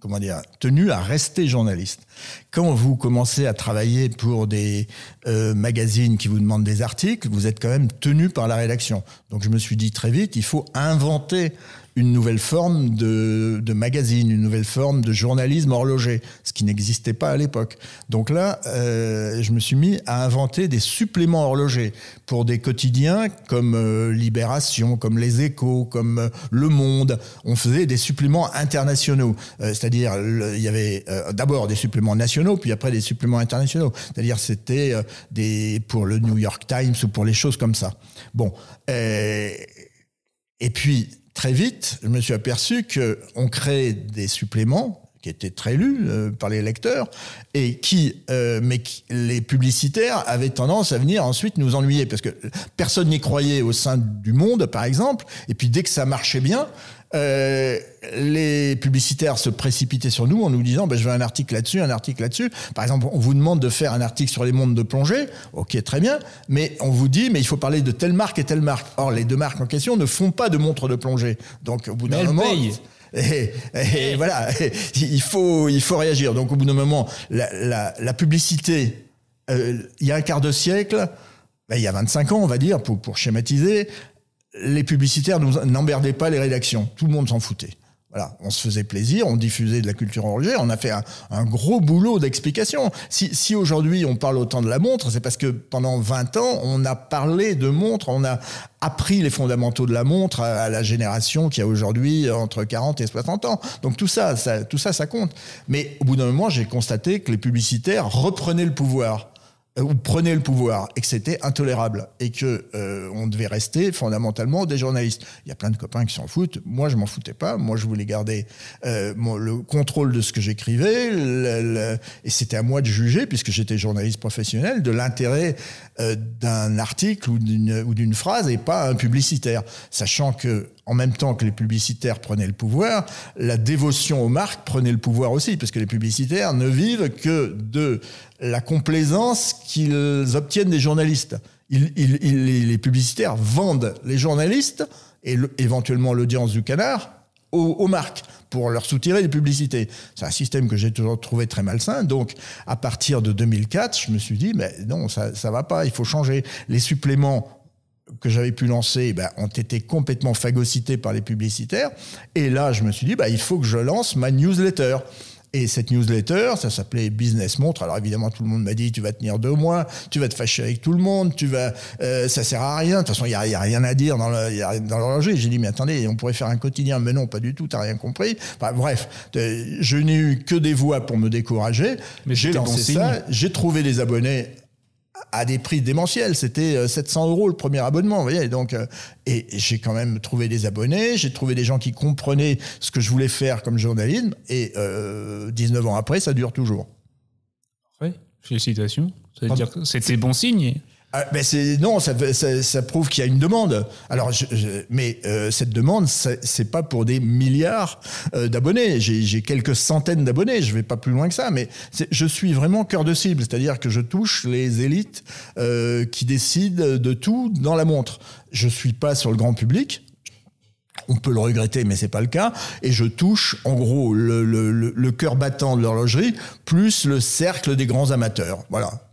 comment dire, tenu à rester journaliste. Quand vous commencez à travailler pour des euh, magazines qui vous demandent des articles, vous êtes quand même tenu par la rédaction. Donc je me suis dit très vite, il faut inventer une nouvelle forme de, de, magazine, une nouvelle forme de journalisme horloger, ce qui n'existait pas à l'époque. Donc là, euh, je me suis mis à inventer des suppléments horlogers pour des quotidiens comme euh, Libération, comme Les Échos, comme euh, Le Monde. On faisait des suppléments internationaux, c'est-à-dire il y avait d'abord des suppléments nationaux, puis après des suppléments internationaux. C'est-à-dire c'était des pour le New York Times ou pour les choses comme ça. Bon. et puis très vite, je me suis aperçu qu'on crée des suppléments qui étaient très lus euh, par les lecteurs et qui, euh, mais les publicitaires avaient tendance à venir ensuite nous ennuyer parce que personne n'y croyait au sein du monde, par exemple. Et puis dès que ça marchait bien, euh, les publicitaires se précipitaient sur nous en nous disant ben, je veux un article là-dessus, un article là-dessus. Par exemple, on vous demande de faire un article sur les montres de plongée, ok très bien, mais on vous dit mais il faut parler de telle marque et telle marque. Or les deux marques en question ne font pas de montres de plongée, donc au bout d'un moment. Et, voilà, il faut, il faut réagir. Donc au bout d'un moment, la, la, publicité, euh, il y a un quart de siècle, ben, il y a 25 ans on va dire, pour, pour schématiser, les publicitaires n'emmerdaient pas les rédactions. Tout le monde s'en foutait. Voilà, on se faisait plaisir, on diffusait de la culture horlogère, on a fait un, gros boulot d'explication. Si, si aujourd'hui on parle autant de la montre, c'est parce que pendant 20 ans, on a parlé de montre, on a appris les fondamentaux de la montre à, la génération qui a aujourd'hui entre 40 et 60 ans. Donc tout ça, ça, tout ça, ça compte. Mais au bout d'un moment, j'ai constaté que les publicitaires reprenaient le pouvoir. Euh, ou prenait le pouvoir et que c'était intolérable et que euh, on devait rester fondamentalement des journalistes. Il y a plein de copains qui s'en foutent. Moi, je m'en foutais pas. Moi, je voulais garder euh, le contrôle de ce que j'écrivais et c'était à moi de juger, puisque j'étais journaliste professionnel, de l'intérêt d'un article ou d'une phrase et pas un publicitaire, sachant que en même temps que les publicitaires prenaient le pouvoir, la dévotion aux marques prenait le pouvoir aussi, parce que les publicitaires ne vivent que de la complaisance qu'ils obtiennent des journalistes. les publicitaires vendent les journalistes et éventuellement l'audience du canard aux, marques pour leur soutirer des publicités. C'est un système que j'ai toujours trouvé très malsain. Donc, à partir de 2004, je me suis dit, mais non, ça, ça va pas, il faut changer. Les suppléments que j'avais pu lancer ben, ont été complètement phagocytés par les publicitaires. Et là, je me suis dit, ben, il faut que je lance ma newsletter. Et cette newsletter, ça s'appelait Business Montre. Alors évidemment, tout le monde m'a dit, tu vas tenir deux mois, tu vas te fâcher avec tout le monde, tu vas, euh, ça sert à rien. De toute façon, il n'y a, rien à dire dans l'enjeu. J'ai dit, mais attendez, on pourrait faire un quotidien. Mais non, pas du tout, tu n'as rien compris. bref, je n'ai eu que des voix pour me décourager. Mais j'ai lancé ça, j'ai trouvé des abonnés à des prix démentiels. C'était 700 euh, euros le premier abonnement, vous voyez. Donc, euh, et j'ai quand même trouvé des abonnés, j'ai trouvé des gens qui comprenaient ce que je voulais faire comme journalisme. Et 19 euh, ans après, ça dure toujours. Oui, félicitations. Ça veut dire que c'était bon signe. Ah, ben non, ça, ça, prouve qu'il y a une demande. Alors, mais euh, cette demande, c'est pas pour des milliards euh, d'abonnés. J'ai quelques centaines d'abonnés. Je vais pas plus loin que ça, mais je suis vraiment cœur de cible, c'est-à-dire que je touche les élites euh, qui décident de tout dans la montre. Je suis pas sur le grand public. On peut le regretter, mais c'est pas le cas. Et je touche, en gros, le, le, le cœur battant de l'horlogerie, plus le cercle des grands amateurs. Voilà.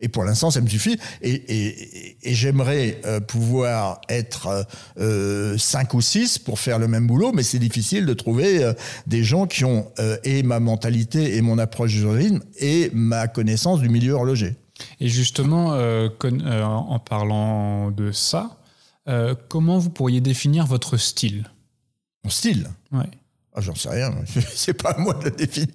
Et, pour l'instant, ça me suffit. Et, j'aimerais euh, pouvoir être euh, 5 ou 6 pour faire le même boulot, mais c'est difficile de trouver euh, des gens qui ont euh, et ma mentalité et mon approche du journalisme et ma connaissance du milieu horloger. Et justement, en parlant de ça, comment vous pourriez définir votre style? Mon style? Ouais. Ah, j'en sais rien, c'est pas à moi de le définir.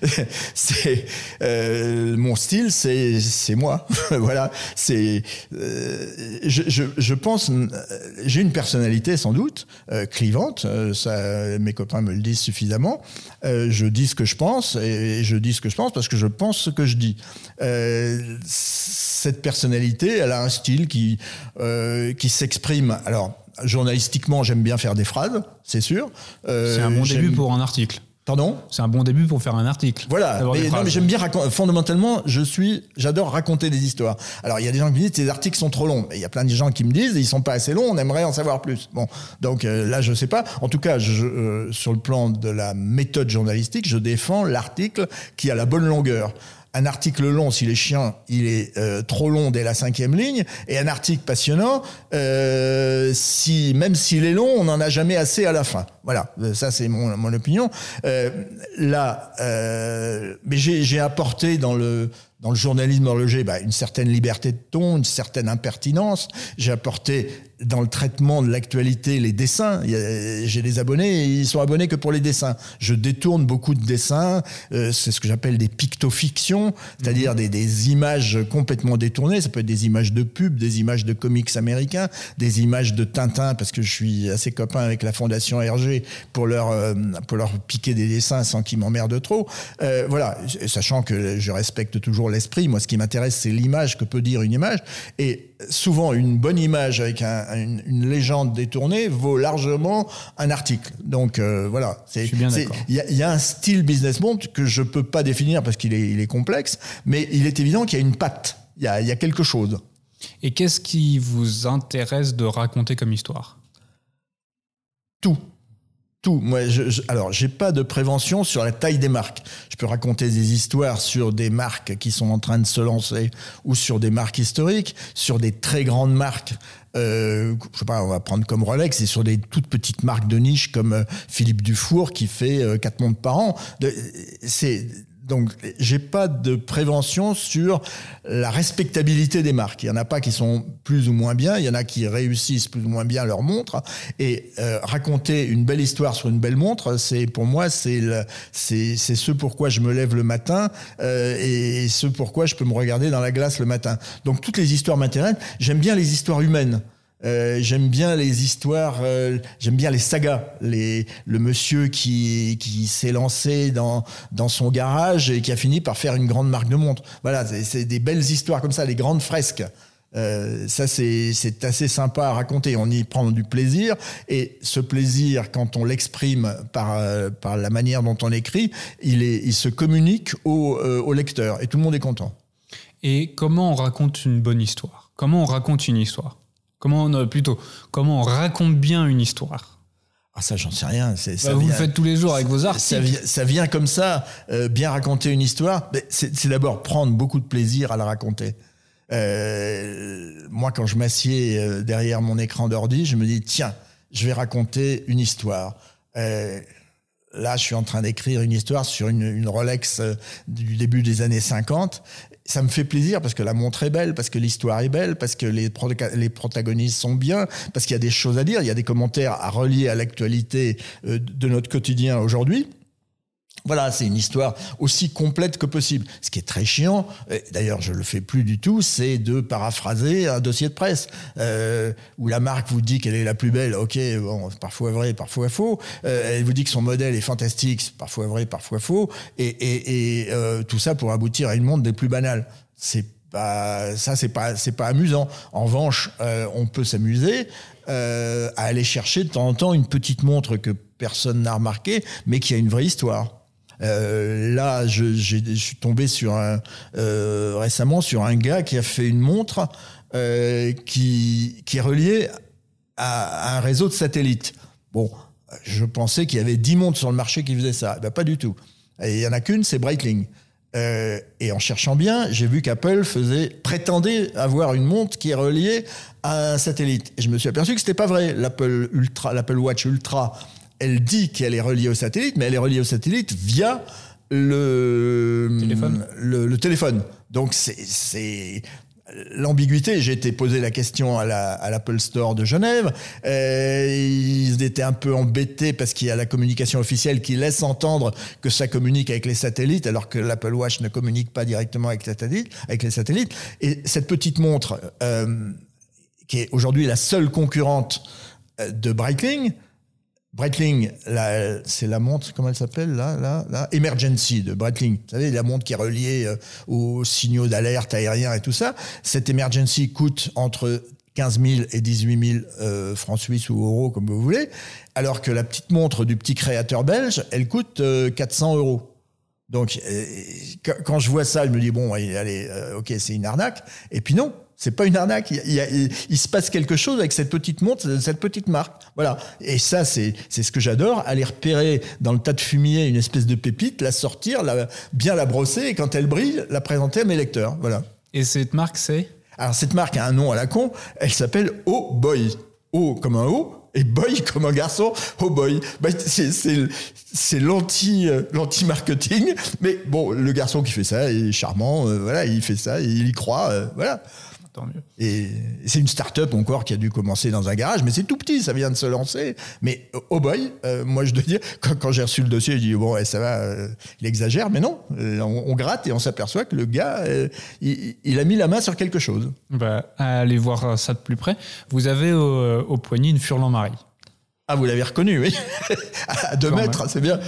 c'est euh, mon style, c'est c'est moi. voilà, c'est euh, je, je, je, pense euh, j'ai une personnalité sans doute euh, clivante. Euh, ça, mes copains me le disent suffisamment. je dis ce que je pense et je dis ce que je pense parce que je pense ce que je dis. cette personnalité, elle a un style qui qui s'exprime. Alors journalistiquement, j'aime bien faire des phrases, c'est sûr. Euh, c'est un bon début pour un article. Pardon C'est un bon début pour faire un article. Voilà. Mais, non, mais j'aime bien raconter. Fondamentalement, je suis, j'adore raconter des histoires. Alors, il y a des gens qui me disent ces articles sont trop longs. Il y a plein de gens qui me disent ils sont pas assez longs. On aimerait en savoir plus. Bon, donc euh, là, je sais pas. En tout cas, je, euh, sur le plan de la méthode journalistique, je défends l'article qui a la bonne longueur un article long, si les chiens, il est euh, trop long dès la cinquième ligne, et un article passionnant, euh, si même s'il est long, on n'en a jamais assez à la fin. Voilà, euh, ça c'est mon, mon opinion. Euh, là, euh, mais j'ai apporté dans le dans le journalisme horloger bah, une certaine liberté de ton, une certaine impertinence. J'ai apporté dans le traitement de l'actualité les dessins. J'ai des abonnés, ils sont abonnés que pour les dessins. Je détourne beaucoup de dessins. Euh, c'est ce que j'appelle des pictofictions, c'est-à-dire des, des, images complètement détournées. Ça peut être des images de pub, des images de comics américains, des images de Tintin, parce que je suis assez copain avec la fondation Hergé pour leur, euh, pour leur piquer des dessins sans qu'ils m'emmerdent trop. Euh, voilà, sachant que je respecte toujours l'esprit. Moi, ce qui m'intéresse, c'est l'image que peut dire une image. Et souvent, une bonne image avec une, légende détournée vaut largement un article. Donc euh, voilà, il y, y, a un style business monde que je peux pas définir parce qu'il est, il est complexe, mais il est évident qu'il y a une patte. Il y a, il y a quelque chose. Et qu'est-ce qui vous intéresse de raconter comme histoire? Tout tout. Moi, je, je, alors, j'ai pas de prévention sur la taille des marques. Je peux raconter des histoires sur des marques qui sont en train de se lancer ou sur des marques historiques, sur des très grandes marques. Euh, je sais pas, on va prendre comme Rolex et sur des toutes petites marques de niche comme euh, Philippe Dufour qui fait euh, quatre montres par an. C'est donc, j'ai pas de prévention sur la respectabilité des marques. Il y en a pas qui sont plus ou moins bien, il y en a qui réussissent plus ou moins bien leur montre. Et euh, raconter une belle histoire sur une belle montre, c'est pour moi, c'est c'est ce pourquoi je me lève le matin euh, et ce pourquoi je peux me regarder dans la glace le matin. Donc, toutes les histoires m'intéressent. J'aime bien les histoires humaines. Euh, j'aime bien les histoires, euh, j'aime bien les sagas. Le monsieur qui, s'est lancé dans, son garage et qui a fini par faire une grande marque de montres. Voilà, c'est des belles histoires comme ça, les grandes fresques. Euh, ça, c'est assez sympa à raconter. On y prend du plaisir. Et ce plaisir, quand on l'exprime par, la manière dont on écrit, il, se communique au, au lecteur. Et tout le monde est content. Et comment on raconte une bonne histoire? Comment on raconte une histoire? Comment on, plutôt, comment on raconte bien une histoire ah ça j'en sais rien. Ça bah, vous le faites tous les jours avec vos articles. Ça vient, ça vient comme ça, euh, bien raconter une histoire. C'est d'abord prendre beaucoup de plaisir à la raconter. Euh, moi quand je m'assieds euh, derrière mon écran d'ordi, je me dis tiens, je vais raconter une histoire. Euh, là, je suis en train d'écrire une histoire sur une, une Rolex euh, du début des années 50 ça me fait plaisir parce que la montre est belle, parce que l'histoire est belle, parce que les, les protagonistes sont bien, parce qu'il y a des choses à dire, il y a des commentaires à relier à l'actualité euh, de notre quotidien aujourd'hui. Voilà, c'est une histoire aussi complète que possible. Ce qui est très chiant, d'ailleurs je le fais plus du tout, c'est de paraphraser un dossier de presse euh, où la marque vous dit qu'elle est la plus belle. Ok, parfois vrai, parfois faux. Euh, elle vous dit que son modèle est fantastique, parfois vrai, parfois faux. Et, euh, tout ça pour aboutir à une montre des plus banales. C'est ça, c'est pas pas amusant. En revanche, on peut s'amuser à aller chercher de temps en temps une petite montre que personne n'a remarqué, mais qui a une vraie histoire. Euh, là, je, suis tombé sur un, euh, récemment sur un gars qui a fait une montre euh, qui, qui est reliée à, un réseau de satellites. Bon, je pensais qu'il y avait 10 montres sur le marché qui faisaient ça. Eh ben, pas du tout. Il y en a qu'une, c'est Breitling. Et en cherchant bien, j'ai vu qu'Apple faisait prétendait avoir une montre qui est reliée à un satellite. Et je me suis aperçu que c'était pas vrai. L'Apple Ultra, l'Apple Watch Ultra elle dit qu'elle est reliée au satellite, mais elle est reliée au satellite via le téléphone. Le, téléphone. Donc c'est l'ambiguïté. J'ai été posé la question à l'Apple Store de Genève. Euh, ils étaient un peu embêtés parce qu'il y a la communication officielle qui laisse entendre que ça communique avec les satellites, alors que l'Apple Watch ne communique pas directement avec, avec les satellites. Et cette petite montre, euh, qui est aujourd'hui la seule concurrente euh, de Breitling, Breitling, c'est la montre, comment elle s'appelle là, là, là, Emergency de Breitling. Vous savez, la montre qui est reliée euh, aux signaux d'alerte aérien et tout ça. Cette Emergency coûte entre 15 000 et 18 000 euh, francs suisses ou euros, comme vous voulez, alors que la petite montre du petit créateur belge, elle coûte 400 euh, euros. Donc, quand je vois ça, je me dis, bon, allez, ok, c'est une arnaque. Et puis non, c'est pas une arnaque. Il, il, se passe quelque chose avec cette petite montre, cette petite marque. Voilà. Et ça, c'est ce que j'adore. Aller repérer dans le tas de fumier une espèce de pépite, la sortir, la, bien la brosser et quand elle brille, la présenter à mes lecteurs. Voilà. Et cette marque, c'est? Alors cette marque a un nom à la con. Elle s'appelle Oh Boy. O comme un O et boy comme un garçon, oh boy. Bah, c'est l'anti euh, l'anti marketing, mais bon, le garçon qui fait ça est charmant, euh, voilà, il fait ça, il y croit, euh, voilà. Et c'est une start-up encore qui a dû commencer dans un garage, mais c'est tout petit, ça vient de se lancer. Mais oh boy, euh, moi je dois dire, quand, j'ai reçu le dossier, je dis bon, ça va, euh, il exagère, mais non, euh, on, gratte et on s'aperçoit que le gars, il, a mis la main sur quelque chose. Bah, allez voir ça de plus près. Vous avez au, poignet une Furlan-Marie. Ah, vous l'avez reconnu, oui. à deux mètres, c'est bien.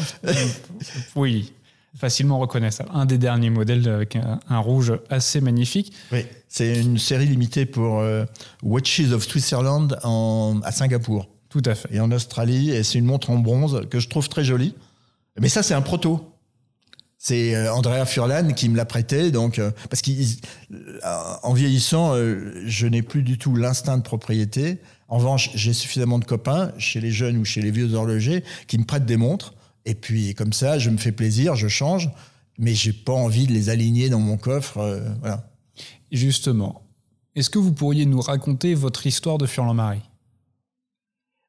oui facilement reconnaissable. Un des derniers modèles avec un, rouge assez magnifique. Oui, c'est une série limitée pour euh, Watches of Switzerland en, à Singapour. Tout à fait. Et en Australie, et c'est une montre en bronze que je trouve très jolie. Mais ça, c'est un proto. C'est euh, Andrea Furlan qui me l'a prêté, donc euh, parce qu'en vieillissant, je n'ai plus du tout l'instinct de propriété. En revanche, j'ai suffisamment de copains chez les jeunes ou chez les vieux horlogers qui me prêtent des montres. Et puis comme ça, je me fais plaisir, je change, mais j'ai pas envie de les aligner dans mon coffre. voilà. Justement, est-ce que vous pourriez nous raconter votre histoire de Furlan-Marie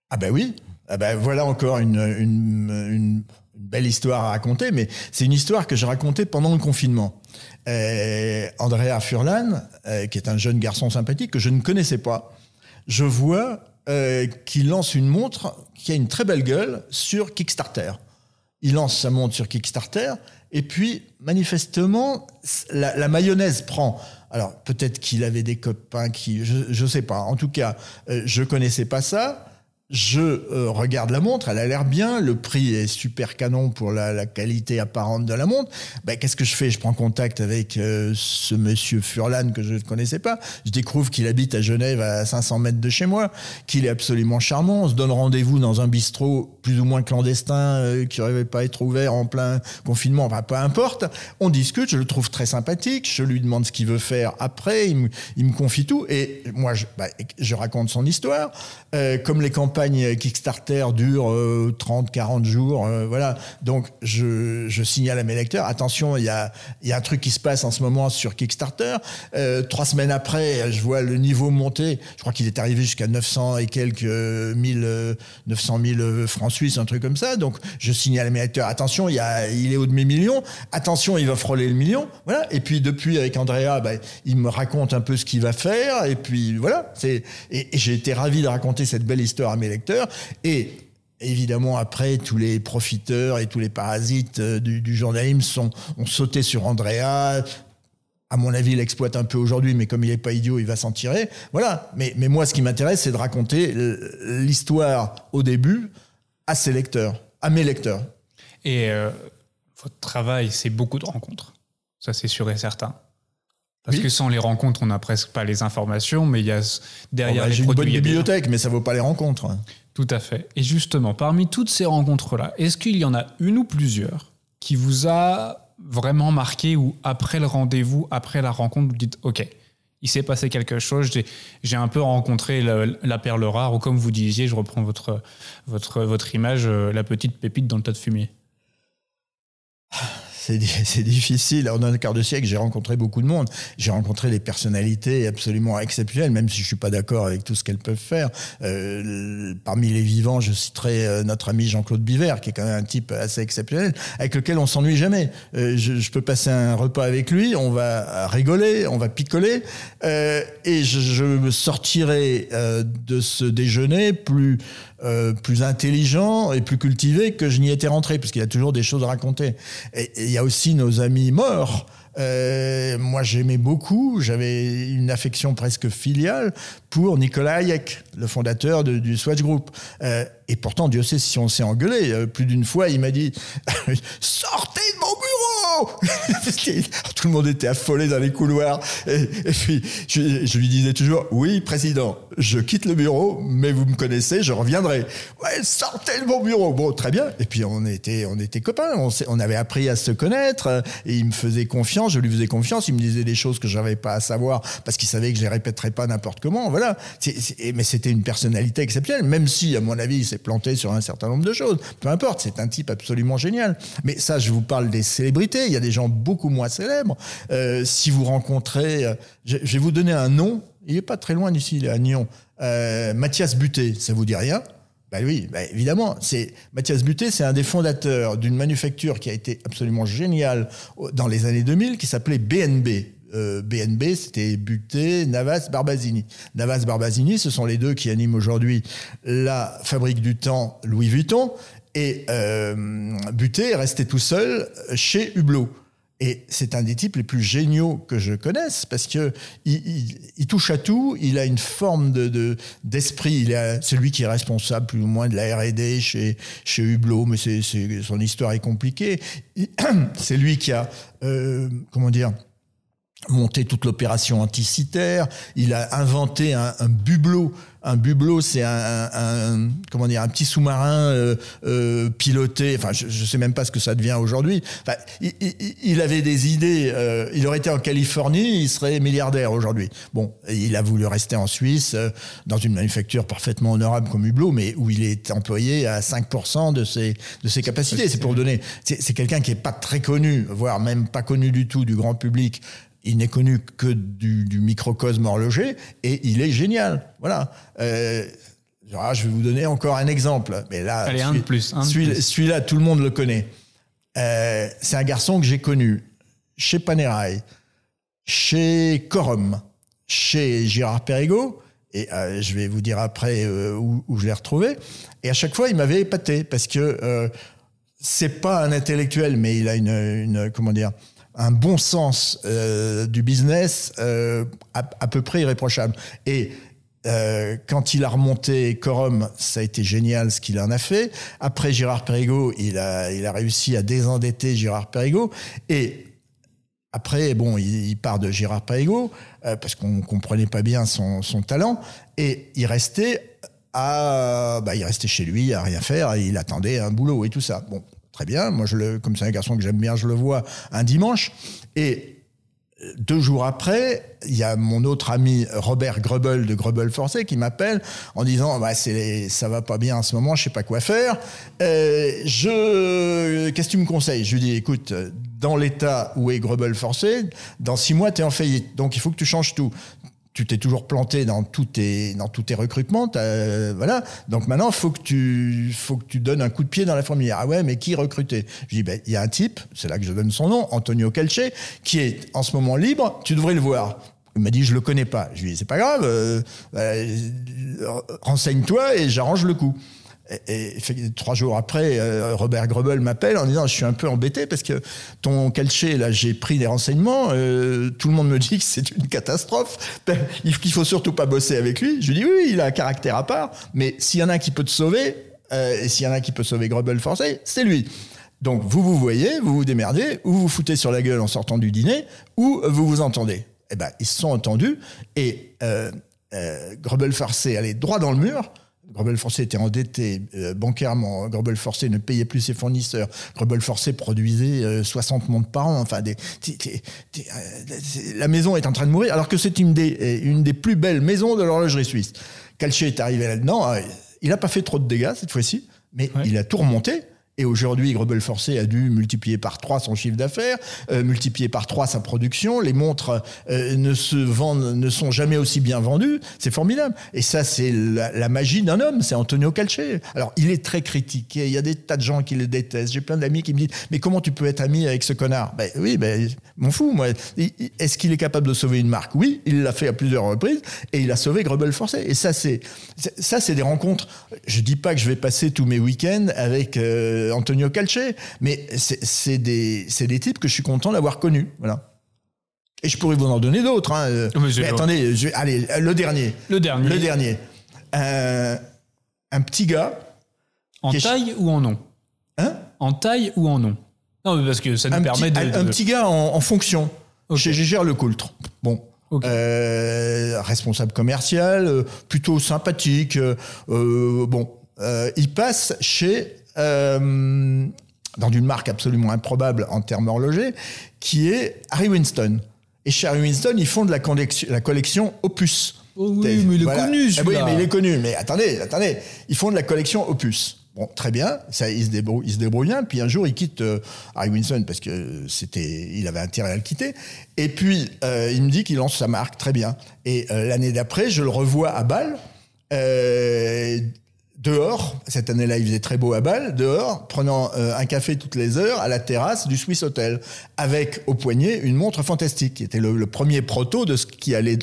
Ah ben oui. Ah ben voilà encore une, une belle histoire à raconter, mais c'est une histoire que j'ai racontée pendant le confinement. Euh, Andrea Furlan, euh, qui est un jeune garçon sympathique que je ne connaissais pas, je vois euh, qu'il lance une montre qui a une très belle gueule sur Kickstarter. Il lance sa montre sur Kickstarter, et puis manifestement, la, mayonnaise prend. Alors peut-être qu'il avait des copains qui, je ne sais pas. En tout cas, euh, je connaissais pas ça je euh, regarde la montre, elle a l'air bien, le prix est super canon pour la, qualité apparente de la montre. Ben, Qu'est-ce que je fais? Je prends contact avec euh, ce monsieur Furlan que je ne connaissais pas. Je découvre qu'il habite à Genève à 500 mètres de chez moi, qu'il est absolument charmant. On se donne rendez-vous dans un bistrot plus ou moins clandestin euh, qui n'aurait pas être ouvert en plein confinement, enfin peu importe. On discute, je le trouve très sympathique, je lui demande ce qu'il veut faire après, il me, confie tout et moi je, ben, je raconte son histoire. comme les campagnes Kickstarter dure 30, euh, 40 jours. Euh, voilà. Donc, je, je, signale à mes lecteurs, attention, il y a, y a un truc qui se passe en ce moment sur Kickstarter. Euh, trois semaines après, je vois le niveau monter. Je crois qu'il est arrivé jusqu'à 900 et quelques 1000, 900 000 francs suisses, un truc comme ça. Donc, je signale à mes lecteurs, attention, il, y a, il est au demi-million. Attention, il va frôler le million. Voilà. Et puis, depuis, avec Andrea, bah, il me raconte un peu ce qu'il va faire. Et puis, voilà. Et, et j'ai été ravi de raconter cette belle histoire à mes lecteurs. Et évidemment, après, tous les profiteurs et tous les parasites euh, du, journalisme sont, ont sauté sur Andrea. À mon avis, il exploite un peu aujourd'hui, mais comme il n'est pas idiot, il va s'en tirer. Voilà. Mais, mais moi, ce qui m'intéresse, c'est de raconter l'histoire au début à ses lecteurs, à mes lecteurs. Et euh, votre travail, c'est beaucoup de rencontres. Ça, c'est sûr et certain. Parce que sans les rencontres, on n'a presque pas les informations, mais il y a derrière oh bah, les une bonne bibliothèque, mais ça vaut pas les rencontres. Tout à fait. Et justement, parmi toutes ces rencontres-là, est-ce qu'il y en a une ou plusieurs qui vous a vraiment marqué ou après le rendez-vous, après la rencontre, vous dites OK, il s'est passé quelque chose, j'ai un peu rencontré la, perle rare, ou comme vous disiez, je reprends votre, votre, votre image, euh, la petite pépite dans le tas de fumier? c'est difficile. En un quart de siècle, j'ai rencontré beaucoup de monde. J'ai rencontré des personnalités absolument exceptionnelles, même si je suis pas d'accord avec tout ce qu'elles peuvent faire. Euh, parmi les vivants, je citerai euh, notre ami Jean-Claude Biver, qui est quand même un type assez exceptionnel, avec lequel on s'ennuie jamais. Euh, je, je, peux passer un repas avec lui, on va rigoler, on va picoler, euh, et je, je me sortirai euh, de ce déjeuner plus euh, plus intelligent et plus cultivé que je n'y étais rentré, puisqu'il y a toujours des choses à raconter. Et il y a aussi nos amis morts. Euh, moi, j'aimais beaucoup, j'avais une affection presque filiale pour Nicolas Hayek, le fondateur du Swatch Group. Euh, et pourtant, Dieu sait si on s'est engueulé. Euh, plus d'une fois, il m'a dit Sortez de mon bureau Tout le monde était affolé dans les couloirs. Et, puis, je, lui disais toujours Oui, président, je quitte le bureau, mais vous me connaissez, je reviendrai. Ouais, sortez de mon bureau Bon, très bien. Et puis, on était, on était copains, on, on avait appris à se connaître, et il me faisait confiance, je lui faisais confiance, il me disait des choses que je n'avais pas à savoir, parce qu'il savait que je les répéterais pas n'importe comment. Voilà. mais c'était une personnalité exceptionnelle, même si, à mon avis, il s'est planté sur un certain nombre de choses. Peu importe, c'est un type absolument génial. Mais ça, je vous parle des célébrités. Il y a des gens beaucoup moins célèbres. Euh, si vous rencontrez, euh, je, vais vous donner un nom. Il est pas très loin d'ici, il est à Nyon. Euh, Mathias Buté, ça vous dit rien? Ben oui, ben évidemment. C'est Mathias Buté, c'est un des fondateurs d'une manufacture qui a été absolument géniale dans les années 2000, qui s'appelait BNB. BNB, euh, c'était Buté, Navas, Barbazini. Navas, Barbazini, ce sont les deux qui animent aujourd'hui la fabrique du temps Louis Vuitton. Et euh, Buté est resté tout seul chez Hublot. Et c'est un des types les plus géniaux que je connaisse parce que il, touche à tout. Il a une forme de d'esprit. il est celui qui est responsable plus ou moins de la R&D chez chez Hublot, mais c'est son histoire est compliquée. C'est lui qui a euh, comment dire monté toute l'opération anticitaire, il a inventé un, un bubelot un bubelot, c'est un, comment dire, un petit sous-marin euh, euh, piloté. Enfin, je, ne sais même pas ce que ça devient aujourd'hui. Enfin, il, avait des idées. Euh, il aurait été en Californie, il serait milliardaire aujourd'hui. Bon, il a voulu rester en Suisse, dans une manufacture parfaitement honorable comme Hublot, mais où il est employé à 5% de ses de ses capacités. C'est pour donner. C'est quelqu'un qui est pas très connu, voire même pas connu du tout du grand public il n'est connu que du, microcosme horloger et il est génial. Voilà. Euh, je vais vous donner encore un exemple. Mais là, Allez, un de plus. Celui-là, tout le monde le connaît. Euh, c'est un garçon que j'ai connu chez Panerai, chez Corum, chez Girard Perrigo, et euh, je vais vous dire après où, je l'ai retrouvé. Et à chaque fois, il m'avait épaté parce que c'est pas un intellectuel, mais il a une, une comment dire, un bon sens euh, du business euh, à, peu près irréprochable. Et euh, quand il a remonté Corum, ça a été génial ce qu'il en a fait. Après Gérard Perrigo, il a, il a réussi à désendetter Gérard Perrigo. Et après, bon, il, part de Gérard Perrigo parce qu'on comprenait pas bien son, son, talent. Et il restait à, bah, il restait chez lui à rien faire. il attendait un boulot et tout ça. Bon, Très bien. Moi, je le, comme c'est un garçon que j'aime bien, je le vois un dimanche. Et deux jours après, il y a mon autre ami Robert Grubel de Grubel Forcé qui m'appelle en disant bah, c'est, ça va pas bien en ce moment, je sais pas quoi faire. Euh, qu'est-ce que tu me conseilles? Je lui dis écoute, dans l'état où est Grubel Forcé, dans six mois, tu es en faillite. Donc il faut que tu changes tout tu t'es toujours planté dans tous tes dans tous tes recrutements, voilà. Donc maintenant, faut que tu faut que tu donnes un coup de pied dans la fourmilière. Ah ouais, mais qui recruter Je dis ben il y a un type, c'est là que je donne son nom, Antonio Calce, qui est en ce moment libre. Tu devrais le voir. Il m'a dit je le connais pas. Je lui dis c'est pas grave, euh, euh, renseigne-toi et j'arrange le coup. Et, trois jours après, euh, Robert Grebel m'appelle en disant je suis un peu embêté parce que ton calché, là, j'ai pris des renseignements. Euh, tout le monde me dit que c'est une catastrophe. Ben, il faut surtout pas bosser avec lui. Je lui dis oui, il a un caractère à part, mais s'il y en a qui peut te sauver, euh, et s'il y en a qui peut sauver Grebel forcé, c'est lui. Donc vous vous voyez, vous vous démerdez, ou vous vous foutez sur la gueule en sortant du dîner, ou vous vous entendez. Eh ben ils se sont entendus et Grebel forcé allait droit dans le mur. Grobel Forcé était endetté euh, bancairement. Grobel Forcé ne payait plus ses fournisseurs. Grobel Forcé produisait 60 euh, montres par an. Enfin, des, euh, la maison est en train de mourir, alors que c'est une des, une des plus belles maisons de l'horlogerie suisse. Calché est arrivé là-dedans. Il n'a pas fait trop de dégâts cette fois-ci, mais il a tout remonté. Et aujourd'hui, Grebel Forcé a dû multiplier par trois son chiffre d'affaires, euh, multiplier par trois sa production. Les montres euh, ne se vendent, ne sont jamais aussi bien vendues. C'est formidable. Et ça, c'est la, magie d'un homme. C'est Antonio Calce. Alors, il est très critiqué. Il y a des tas de gens qui le détestent. J'ai plein d'amis qui me disent Mais comment tu peux être ami avec ce connard? Ben oui, ben, m'en fous, moi. Est-ce qu'il est capable de sauver une marque? Oui, il l'a fait à plusieurs reprises et il a sauvé Grebel Forcé. Et ça, c'est ça, c'est des rencontres. Je dis pas que je vais passer tous mes week-ends avec. Euh, Antonio Calce, mais c'est des, des types que je suis content d'avoir connus. Voilà. Et je pourrais vous en donner d'autres. Hein. Mais, attendez, allez, le dernier. Le dernier. Le dernier. Euh, un petit gars. En taille ou en nom? Hein? En taille ou en nom? Non, parce que ça nous permet de, Un, petit gars en, fonction. Chez Gégère Lecoultre. Bon. Euh, responsable commercial, euh, plutôt sympathique. bon, il passe chez euh, dans une marque absolument improbable en termes horlogers, qui est Harry Winston. Et chez Harry Winston, ils font de la collection, la collection Opus. Oh oui, mais il est connu, ah Oui, mais il est connu. Mais attendez, attendez. Ils font de la collection Opus. Bon, très bien, ça, il, se débrouille, il se débrouille bien. Puis un jour, il quitte euh, Harry Winston parce que c'était, il avait intérêt à le quitter. Et puis, euh, il me dit qu'il lance sa marque, très bien. Et l'année d'après, je le revois à Bâle dehors, cette année-là il faisait très beau à Bâle, dehors, prenant euh, un café toutes les heures à la terrasse du Swiss Hotel, avec au poignet une montre fantastique, qui était le, premier proto de ce qui allait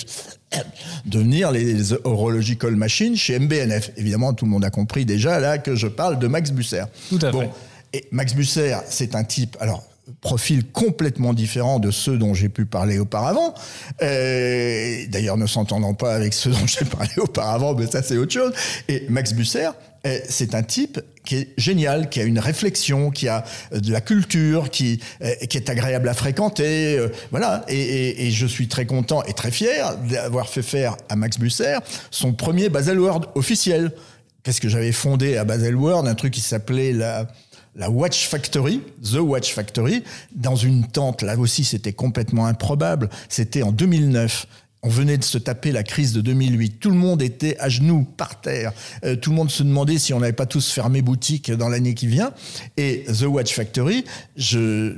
devenir les Horological Machines chez MBNF. Évidemment, tout le monde a compris déjà là que je parle de Max Busser. Tout à fait. Et Max Busser, c'est un type, alors profil complètement différent de ceux dont j'ai pu parler auparavant. Euh, d'ailleurs ne s'entendant pas avec ceux dont j'ai parlé auparavant, mais ça c'est autre chose. Et Max Busser, eh, c'est un type qui est génial, qui a une réflexion, qui a euh, de la culture, qui, est agréable à fréquenter. Euh, voilà. Et, et, je suis très content et très fier d'avoir fait faire à Max Busser son premier Baselworld officiel. Qu'est-ce que j'avais fondé à Baselworld Un truc qui s'appelait la la Watch Factory, The Watch Factory, dans une tente. Là aussi, c'était complètement improbable. C'était en 2009. On venait de se taper la crise de 2008. Tout le monde était à genoux, par terre. Euh, tout le monde se demandait si on n'avait pas tous fermé boutique dans l'année qui vient. Et The Watch Factory, je,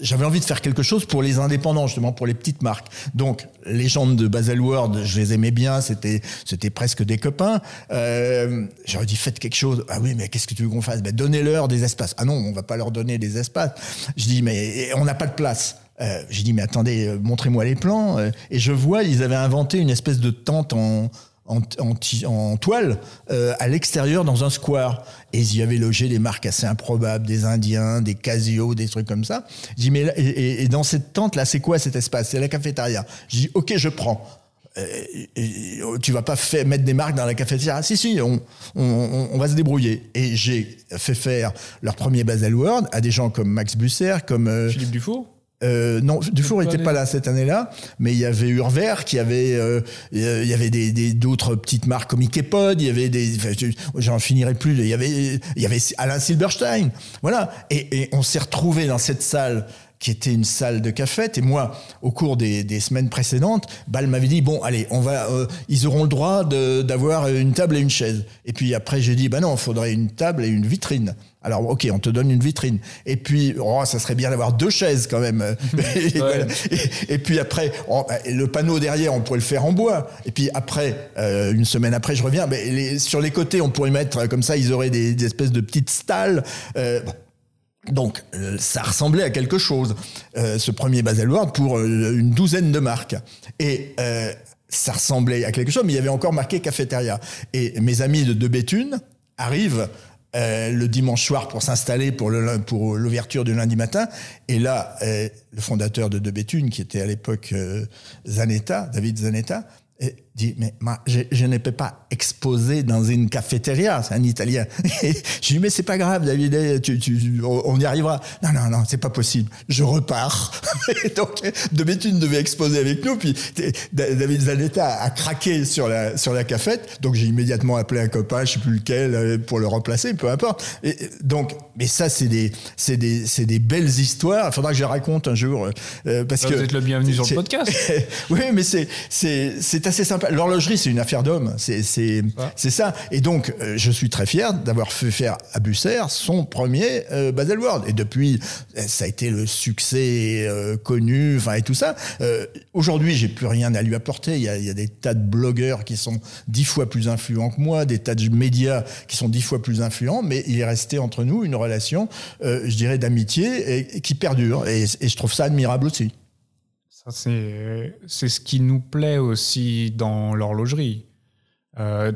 j'avais envie de faire quelque chose pour les indépendants, justement, pour les petites marques. Donc, les gens de Baselworld, je les aimais bien, c'était, c'était presque des copains. Euh, j'aurais dit, faites quelque chose. Ah oui, mais qu'est-ce que tu veux qu'on fasse? Ben, Donnez-leur des espaces. Ah non, on va pas leur donner des espaces. Je dis, mais on n'a pas de place. Euh, j'ai dit, mais attendez, euh, montrez-moi les plans. Euh, et je vois, ils avaient inventé une espèce de tente en, en, toile euh, à l'extérieur dans un square. Et ils y avaient logé des marques assez improbables, des Indiens, des Casio, des trucs comme ça. Je dis, mais et, dans cette tente là, c'est quoi cet espace? C'est la cafétéria. Je dis, ok, je prends. Et, tu vas pas fait, mettre des marques dans la cafétéria. Si, si, on, on, va se débrouiller. Et j'ai fait faire leur premier Basel World à des gens comme Max Busser, comme... Philippe Dufour? Euh, non, Dufour n'était pas là cette année-là, mais il y avait Urver, qui avait, euh, il y avait des d'autres petites marques comme Ikepod, il y avait des, j'en finirai plus, il y avait, il y avait Alain Silberstein, voilà, et, et on s'est retrouvé dans cette salle qui était une salle de cafette. Et moi, au cours des, des semaines précédentes, Ball m'avait dit bon, allez, on va, euh, ils auront le droit d'avoir une table et une chaise. Et puis après, j'ai dit bah non, il faudrait une table et une vitrine. Alors, ok, on te donne une vitrine. Et puis, oh, ça serait bien d'avoir deux chaises quand même. et, puis après, le panneau derrière, on pourrait le faire en bois. Et puis après, euh, une semaine après, je reviens. Mais les, sur les côtés, on pourrait mettre comme ça, ils auraient des, espèces de petites stalles. Euh, donc, euh, ça ressemblait à quelque chose, ce premier Baselworld, pour une douzaine de marques. Et ça ressemblait à quelque chose, mais il y avait encore marqué cafétéria. Et mes amis de De Béthune arrivent euh, le dimanche soir pour s'installer pour l'ouverture du lundi matin. Et là, euh, le fondateur de De Béthune, qui était à l'époque euh, Zanetta, David Zanetta, dit mais je, je, ne peux pas exposer dans une cafétéria, c'est un Italien. je dis mais c'est pas grave David, eh, tu, tu, on y arrivera. Non non non, c'est pas possible. Je repars. donc de Béthune devait exposer avec nous, puis David Zanetta a craqué sur la sur la cafette, donc j'ai immédiatement appelé un copain, je sais plus lequel, euh, pour le remplacer, peu importe. Et donc mais ça c'est des c'est des c'est des belles histoires. Il faudra que je les raconte un jour euh, parce que vous êtes le bienvenu sur le podcast. oui mais c'est c'est c'est assez sympa l'horlogerie, c'est une affaire d'homme. C'est c'est ça. Et donc, euh, je suis très fier d'avoir fait faire à Busser son premier euh, Baselworld. Et depuis, euh, ça a été le succès euh, connu, enfin et tout ça. Aujourd'hui, j'ai plus rien à lui apporter. Il y, a, il y, a, des tas de blogueurs qui sont dix fois plus influents que moi, des tas de médias qui sont dix fois plus influents, mais il est resté entre nous une relation, je dirais, d'amitié et, qui perdure. et je trouve ça admirable aussi. C'est ce qui nous plaît aussi dans l'horlogerie. Euh,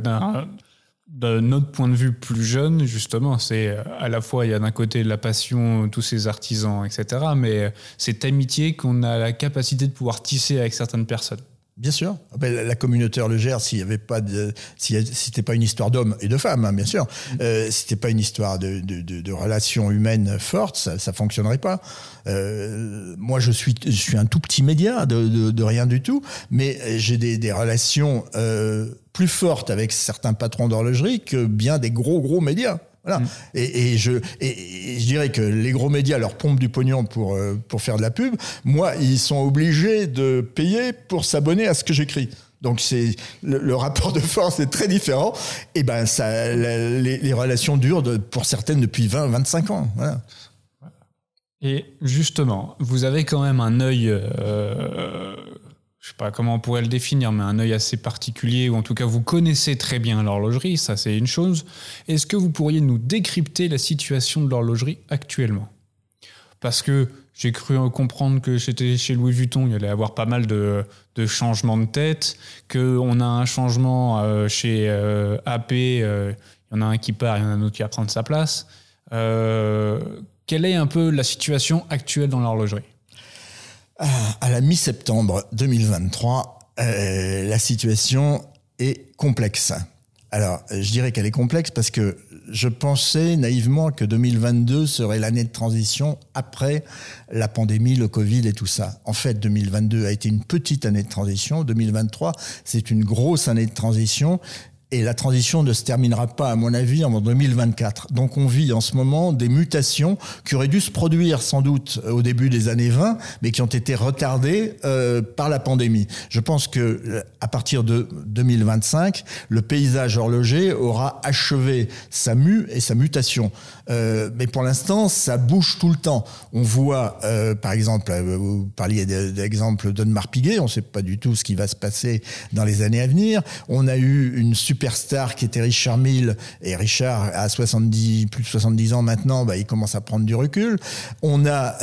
d'un autre point de vue plus jeune, justement, c'est à la fois, il y a d'un côté la passion, tous ces artisans, etc., mais cette amitié qu'on a la capacité de pouvoir tisser avec certaines personnes. Bien sûr. Ah ben, la communauté horlogère, s'il y avait pas de, si c'était pas une histoire d'hommes et de femmes, hein, bien sûr, mm. euh, c'était pas une histoire de, de, de, de relations humaines fortes, ça, ça fonctionnerait pas. Euh, moi, je suis, je suis un tout petit média de, de rien du tout, mais j'ai des, des relations euh, plus fortes avec certains patrons d'horlogerie que bien des gros gros médias. Voilà. Mm. Et, et, je, et, je dirais que les gros médias leur pompent du pognon pour, euh, pour faire de la pub. Moi, ils sont obligés de payer pour s'abonner à ce que j'écris. Donc c'est le, rapport de force est très différent. Et ben ça, les, les, relations durent de, pour certaines depuis 20, 25 ans. Voilà. Et justement, vous avez quand même un œil euh, je sais pas comment on pourrait le définir, mais un œil assez particulier, ou en tout cas vous connaissez très bien l'horlogerie, ça c'est une chose. Est-ce que vous pourriez nous décrypter la situation de l'horlogerie actuellement? Parce que j'ai cru comprendre que c'était chez Louis Vuitton, il y allait avoir pas mal de, changements de tête, qu'on a un changement euh, chez euh, AP, euh, il y en a un qui part, il y en a un autre qui va prendre sa place. quelle est un peu la situation actuelle dans l'horlogerie? À la mi-septembre 2023, la situation est complexe. Alors, je dirais qu'elle est complexe parce que je pensais naïvement que 2022 serait l'année de transition après la pandémie, le Covid et tout ça. En fait, 2022 a été une petite année de transition. 2023, c'est une grosse année de transition. Et la transition ne se terminera pas, à mon avis, en 2024. Donc on vit en ce moment des mutations qui auraient dû se produire sans doute au début des années 20, mais qui ont été retardées euh, par la pandémie. Je pense que à partir de 2025, le paysage horloger aura achevé sa mue et sa mutation. Euh, mais pour l'instant, ça bouge tout le temps. On voit, euh, par exemple, euh, vous parliez d'exemple d'Onmar Piguet, on ne sait pas du tout ce qui va se passer dans les années à venir. On a eu une superstar qui était Richard Mille, et Richard, à 70, plus de 70 ans maintenant, bah, il commence à prendre du recul. On a,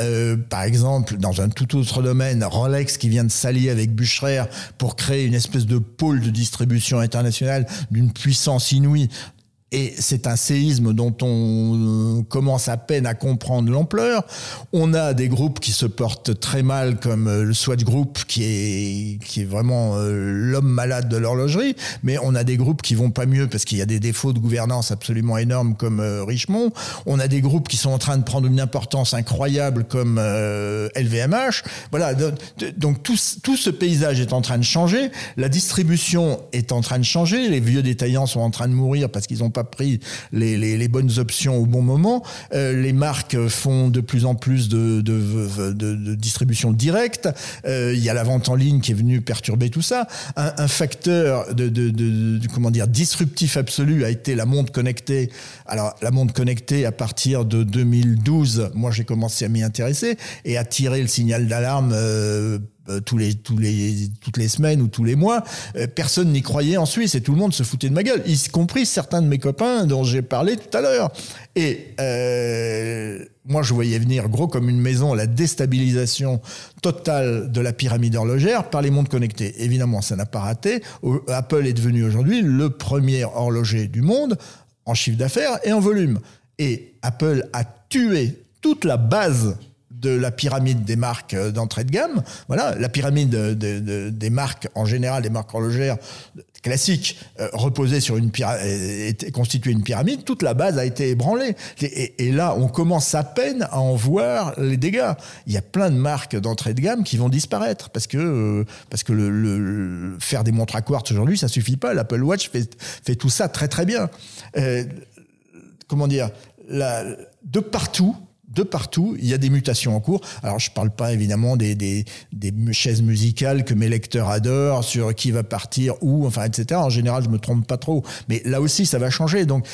par exemple, dans un tout autre domaine, Rolex qui vient de s'allier avec Bucherer pour créer une espèce de pôle de distribution internationale d'une puissance inouïe. Et c'est un séisme dont on commence à peine à comprendre l'ampleur. On a des groupes qui se portent très mal, comme euh, le Swatch Group, qui est, qui est vraiment euh, l'homme malade de l'horlogerie. Mais on a des groupes qui vont pas mieux parce qu'il y a des défauts de gouvernance absolument énormes, comme euh, Richemont. On a des groupes qui sont en train de prendre une importance incroyable, comme LVMH. Voilà. Donc tout, tout ce paysage est en train de changer. La distribution est en train de changer. Les vieux détaillants sont en train de mourir parce qu'ils ont pas pris les, bonnes options au bon moment. Euh, les marques font de plus en plus de, distribution directe. Euh, il y a la vente en ligne qui est venue perturber tout ça. Un, facteur de, comment dire disruptif absolu a été la montre connectée. Alors la montre connectée à partir de 2012, moi j'ai commencé à m'y intéresser et à tirer le signal d'alarme. Euh, les, tous les, toutes les semaines ou tous les mois, euh, personne n'y croyait en Suisse et tout le monde se foutait de ma gueule, y compris certains de mes copains dont j'ai parlé tout à l'heure. Et euh, moi, je voyais venir gros comme une maison la déstabilisation totale de la pyramide horlogère par les montres connectées. Évidemment, ça n'a pas raté. Apple est devenu aujourd'hui le premier horloger du monde en chiffre d'affaires et en volume. Et Apple a tué toute la base de la pyramide des marques euh, d'entrée de gamme. Voilà, la pyramide des marques en général, des marques horlogères classiques, euh, sur une pyramide, constituait une pyramide. Toute la base a été ébranlée. Et, là, on commence à peine à en voir les dégâts. Il y a plein de marques d'entrée de gamme qui vont disparaître parce que euh, parce que le, faire des montres à quartz aujourd'hui, ça suffit pas. L'Apple Watch fait, fait tout ça très très bien. comment dire? De partout, de partout, il y a des mutations en cours. Alors, je ne parle pas évidemment des, des, des, chaises musicales que mes lecteurs adorent, sur qui va partir, où, enfin, etc. En général, je me trompe pas trop. Mais là aussi, ça va changer. Donc,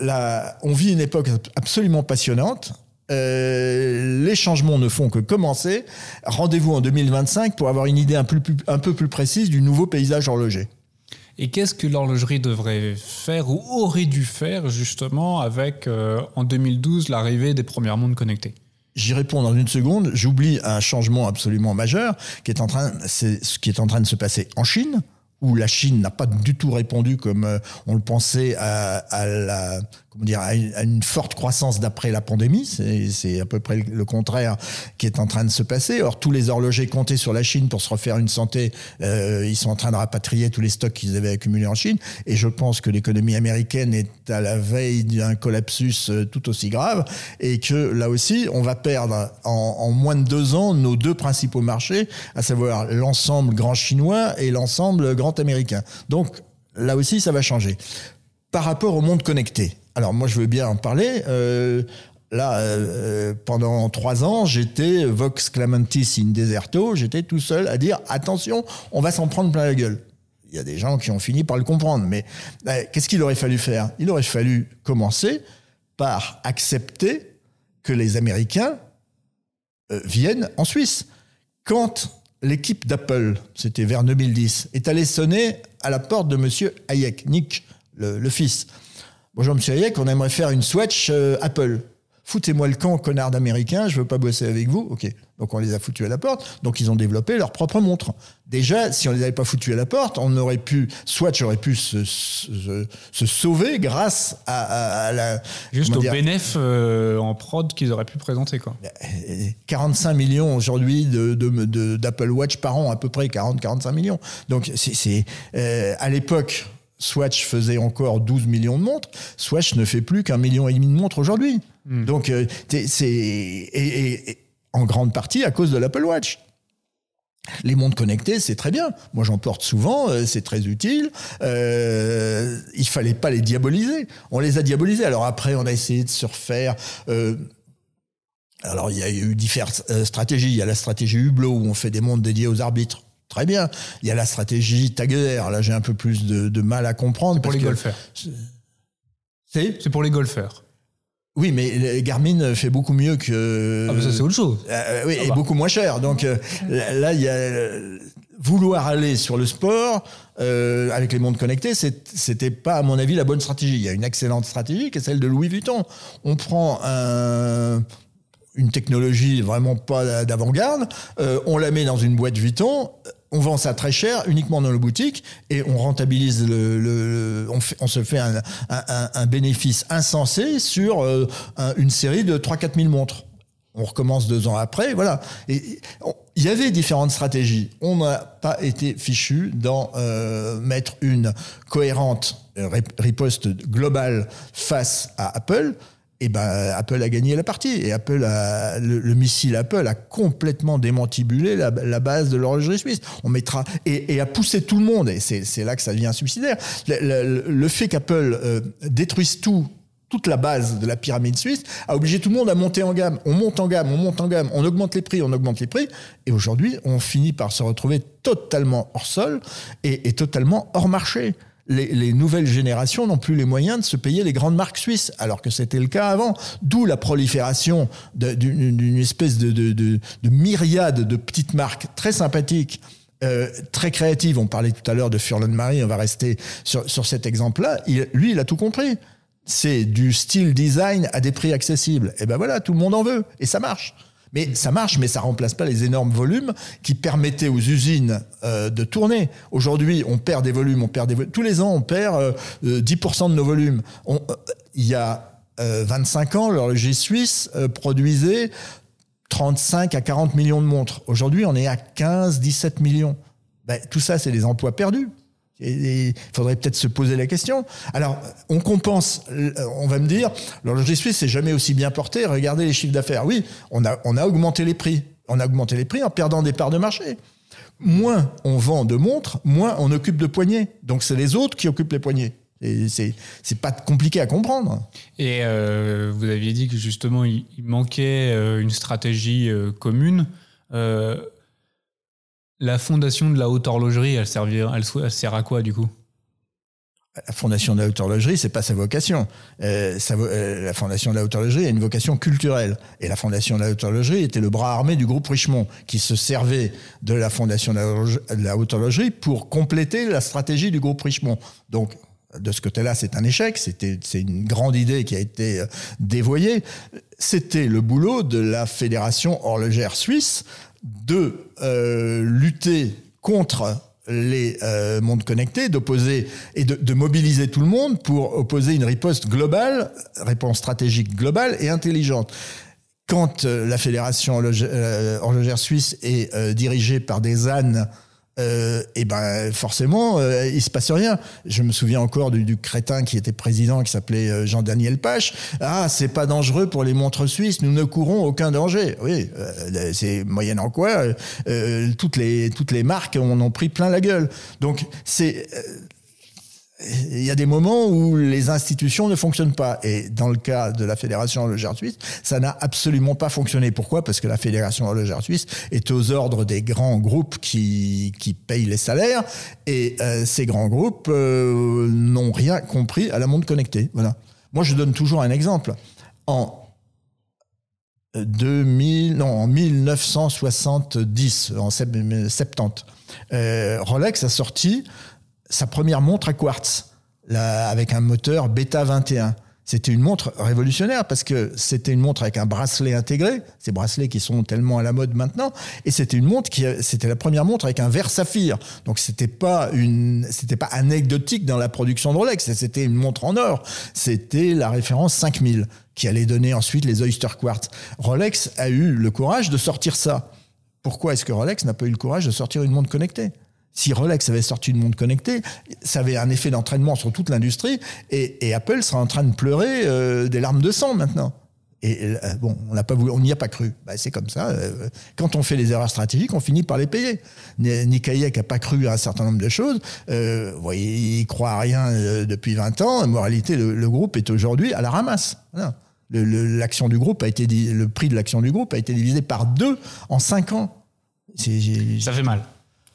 là, on vit une époque absolument passionnante. Euh, les changements ne font que commencer. Rendez-vous en 2025 pour avoir une idée un, un peu plus précise du nouveau paysage horloger. Et qu'est-ce que l'horlogerie devrait faire ou aurait dû faire justement avec, euh, en 2012, l'arrivée des premières montres connectées? J'y réponds dans une seconde. J'oublie un changement absolument majeur qui est en train, c'est ce qui est en train de se passer en Chine, où la Chine n'a pas du tout répondu comme euh, on le pensait à, une, forte croissance d'après la pandémie. C'est à peu près le contraire qui est en train de se passer. Or, tous les horlogers comptaient sur la Chine pour se refaire une santé. Euh, ils sont en train de rapatrier tous les stocks qu'ils avaient accumulés en Chine. Et je pense que l'économie américaine est à la veille d'un collapsus euh, tout aussi grave. Et que là aussi, on va perdre en moins de deux ans nos deux principaux marchés, à savoir l'ensemble grand chinois et l'ensemble grand américain. Donc, là aussi, ça va changer. Par rapport au monde connecté, alors moi, je veux bien en parler. Euh, là, euh, pendant trois ans, j'étais Vox Clamentis in Deserto, j'étais tout seul à dire attention, on va s'en prendre plein la gueule. Il y a des gens qui ont fini par le comprendre, mais euh, qu'est-ce qu'il aurait fallu faire? Il aurait fallu commencer par accepter que les Américains viennent en Suisse. Quand l'équipe d'Apple, c'était vers 2010, est allée sonner à la porte de Monsieur Hayek, Nick, le fils, Bonjour Monsieur Hayek, on aimerait faire une Swatch euh, Apple. foutez-moi le camp, connard d'américains, je veux pas bosser avec vous. Ok. Donc on les a foutus à la porte. Donc ils ont développé leur propre montre. Déjà, si on les avait pas foutus à la porte, on aurait pu, soit j'aurais pu se, se, se, sauver grâce à, à, la juste au bénéfice euh, en prod qu'ils auraient pu présenter quoi. 45 millions aujourd'hui de, de, d'Apple Watch par an, à peu près 40-45 millions. Donc c'est euh, à l'époque. Swatch faisait encore 12 millions de montres. Swatch ne fait plus qu'un million et demi de montres aujourd'hui. Hmm. Donc, euh, c'est. Et, et, en grande partie à cause de l'Apple Watch. Les montres connectées, c'est très bien. Moi, j'en porte souvent, euh, c'est très utile. Euh, il fallait pas les diaboliser. On les a diabolisés. Alors après, on a essayé de se refaire. Euh, alors, il y a eu différentes euh, stratégies. Il y a la stratégie Hublot, où on fait des montres dédiées aux arbitres. Très bien. Il y a la stratégie Taguer. Là, j'ai un peu plus de, mal à comprendre. Pour les golfeurs. C'est pour les golfeurs. Oui, mais Garmin fait beaucoup mieux que. Ah, mais ça, c'est autre chose. Euh, oui, ah et bah. beaucoup moins cher. Donc euh, là, il y a. Vouloir aller sur le sport euh, avec les montres connectées, c'était pas, à mon avis, la bonne stratégie. Il y a une excellente stratégie qui est celle de Louis Vuitton. On prend un, une technologie vraiment pas d'avant-garde, euh, on la met dans une boîte Vuitton, on vend ça très cher uniquement dans le boutique et on rentabilise le, on, se fait un, bénéfice insensé sur euh, une série de 3-4 000 montres. On recommence deux ans après, voilà. Il y avait différentes stratégies. On n'a pas été fichu d'en euh, mettre une cohérente riposte globale face à Apple et ben Apple a gagné la partie et Apple le, missile Apple a complètement démantibulé la, base de l'horlogerie suisse. On mettra et, a poussé tout le monde et c'est là que ça devient subsidiaire. Le, fait qu'Apple euh, détruise tout toute la base de la pyramide suisse a obligé tout le monde à monter en gamme. On monte en gamme, on monte en gamme, on augmente les prix, on augmente les prix. Et aujourd'hui, on finit par se retrouver totalement hors sol et totalement hors marché les, nouvelles générations n'ont plus les moyens de se payer les grandes marques suisses, alors que c'était le cas avant. D'où la prolifération d'une espèce de, myriade de petites marques très sympathiques. Euh, très créatives. On parlait tout à l'heure de Furlan Marie, on va rester sur, cet exemple-là. lui, il a tout compris. C'est du style design à des prix accessibles. Et ben voilà, tout le monde en veut. Et ça marche. Mais ça marche, mais ça remplace pas les énormes volumes qui permettaient aux usines euh, de tourner. Aujourd'hui, on perd des volumes, on perd. Tous les ans, on perd 10% euh, de nos volumes. Euh, il y a 25 ans, l'horlogerie suisse produisait 35 à 40 millions de montres. Aujourd'hui, on est à 15, 17 millions. Ben, tout ça, c'est des emplois perdus. Il faudrait peut-être se poser la question. Alors, on compense, euh, on va me dire, l'horlogerie suisse c'est jamais aussi bien porté, regardez les chiffres d'affaires. Oui, on a, on a augmenté les prix. On a augmenté les prix en perdant des parts de marché. Moins on vend de montres, moins on occupe de poignées. Donc c'est les autres qui occupent les poignées. C'est pas compliqué à comprendre. Et euh, vous aviez dit que justement il, manquait euh, une stratégie commune. La fondation de la haute horlogerie, elle, sert à quoi du coup? La fondation de la haute horlogerie, c'est pas sa vocation. Euh, euh, la fondation de la haute horlogerie a une vocation culturelle. Et la fondation de la haute horlogerie était le bras armé du groupe Richemont, qui se servait de la fondation de la haute horlogerie pour compléter la stratégie du groupe Richemont. Donc, de ce côté-là, c'est un échec. C'était, c'est une grande idée qui a été euh, dévoyée. C'était le boulot de la fédération horlogère suisse de euh, lutter contre les euh, mondes connectés, d'opposer et de, mobiliser tout le monde pour opposer une riposte globale, réponse stratégique globale et intelligente. Quand euh, la fédération horlogère suisse est dirigée par des ânes euh, et ben forcément, euh, il se passe rien. Je me souviens encore du, du crétin qui était président, qui s'appelait euh, Jean-Daniel Pache. Ah, c'est pas dangereux pour les montres suisses, nous ne courons aucun danger. Oui, euh, c'est moyennant quoi. toutes les toutes les marques en ont pris plein la gueule. Donc c'est il y a des moments où les institutions ne fonctionnent pas. Et dans le cas de la Fédération horlogère suisse, ça n'a absolument pas fonctionné. Pourquoi? Parce que la Fédération horlogère suisse est aux ordres des grands groupes qui, qui payent les salaires. Et euh, ces grands groupes euh, n'ont rien compris à la montre connectée. Voilà. Moi, je donne toujours un exemple. En 2000, non, en 1970, en 70, euh, Rolex a sorti sa première montre à quartz, avec un moteur Beta 21. C'était une montre révolutionnaire parce que c'était une montre avec un bracelet intégré, ces bracelets qui sont tellement à la mode maintenant, et c'était une montre qui, c'était la première montre avec un verre saphir. Donc c'était pas une, c'était pas anecdotique dans la production de Rolex, c'était une montre en or. C'était la référence 5000 qui allait donner ensuite les Oyster Quartz. Rolex a eu le courage de sortir ça. Pourquoi est-ce que Rolex n'a pas eu le courage de sortir une montre connectée? Si Rolex avait sorti une montre connectée, ça avait un effet d'entraînement sur toute l'industrie et, Apple sera en train de pleurer euh, des larmes de sang maintenant. Et euh, bon, on n'y a pas cru. Bah, c'est comme ça. Euh, quand on fait les erreurs stratégiques, on finit par les payer. Nick Hayek n'a pas cru à un certain nombre de choses. vous voyez, il croit à rien depuis 20 ans. En moralité, le, groupe est aujourd'hui à la ramasse. L'action du groupe a été, le prix de l'action du groupe a été divisé par deux en 5 ans. Ça fait mal.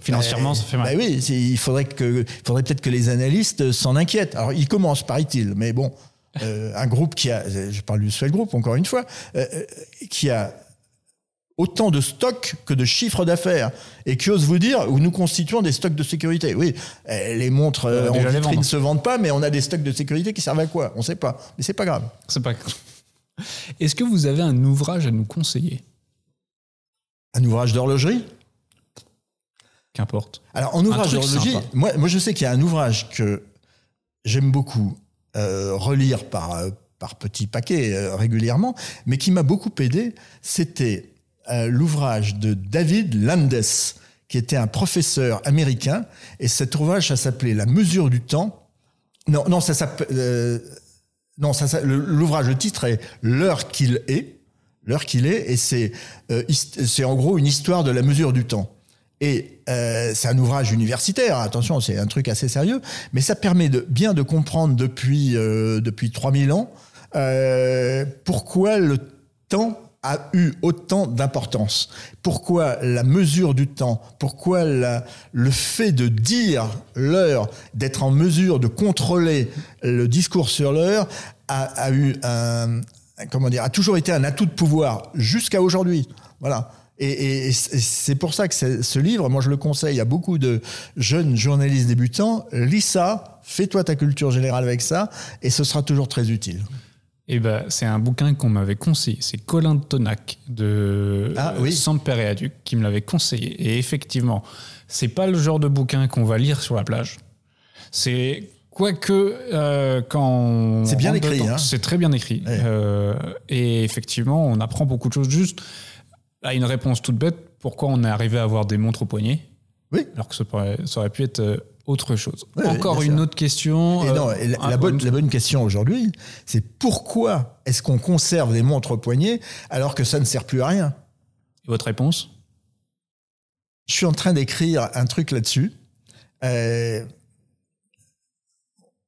Financièrement, ça fait mal. Bah oui, il faudrait, que, faudrait peut-être que les analystes s'en inquiètent. Alors, ils commencent, paraît-il, mais bon, euh, un groupe qui a, je parle du Swell Group encore une fois, euh, euh, qui a autant de stocks que de chiffres d'affaires et qui ose vous dire où nous constituons des stocks de sécurité. Oui, les montres en vitrine ne se vendent pas, mais on a des stocks de sécurité qui servent à quoi? On ne sait pas, mais c'est pas grave. C'est pas Est-ce que vous avez un ouvrage à nous conseiller? Un ouvrage d'horlogerie? Qu'importe. Alors, en ouvrage d'horlogerie, moi, moi, je sais qu'il y a un ouvrage que j'aime beaucoup euh, relire par, euh, par petits paquets euh, régulièrement, mais qui m'a beaucoup aidé. C'était l'ouvrage de David Landes, qui était un professeur américain, et cet ouvrage, ça s'appelait La mesure du temps. Non, non, ça s'appelle. non, ça, l'ouvrage, le titre est L'heure qu'il est. L'heure qu'il est, et c'est c'est en gros une histoire de la mesure du temps. Et euh, c'est un ouvrage universitaire, attention, c'est un truc assez sérieux, mais ça permet bien de comprendre depuis, euh, depuis 3000 ans euh, pourquoi le temps a eu autant d'importance. Pourquoi la mesure du temps, pourquoi le fait de dire l'heure, d'être en mesure de contrôler le discours sur l'heure a, eu comment dire, a toujours été un atout de pouvoir jusqu'à aujourd'hui. Voilà. Et, c'est pour ça que ce livre, moi je le conseille à beaucoup de jeunes journalistes débutants. Lis ça, fais-toi ta culture générale avec ça, et ce sera toujours très utile. Eh ben, c'est un bouquin qu'on m'avait conseillé. C'est Colin Tonac de ah, oui. et Aduc qui me l'avait conseillé. Et effectivement, c'est pas le genre de bouquin qu'on va lire sur la plage. C'est quoique euh, quand c'est bien écrit, hein. c'est très bien écrit. Euh, et effectivement, on apprend beaucoup de choses. Juste, à une réponse toute bête, pourquoi on est arrivé à avoir des montres au poignet Oui. Alors que ça, aurait pu être euh, autre chose. Encore une autre question. non, euh, la, bonne, la, bonne, question aujourd'hui, c'est pourquoi est-ce qu'on conserve des montres au poignet alors que ça ne sert plus à rien? Et votre réponse? Je suis en train d'écrire un truc là-dessus. Euh,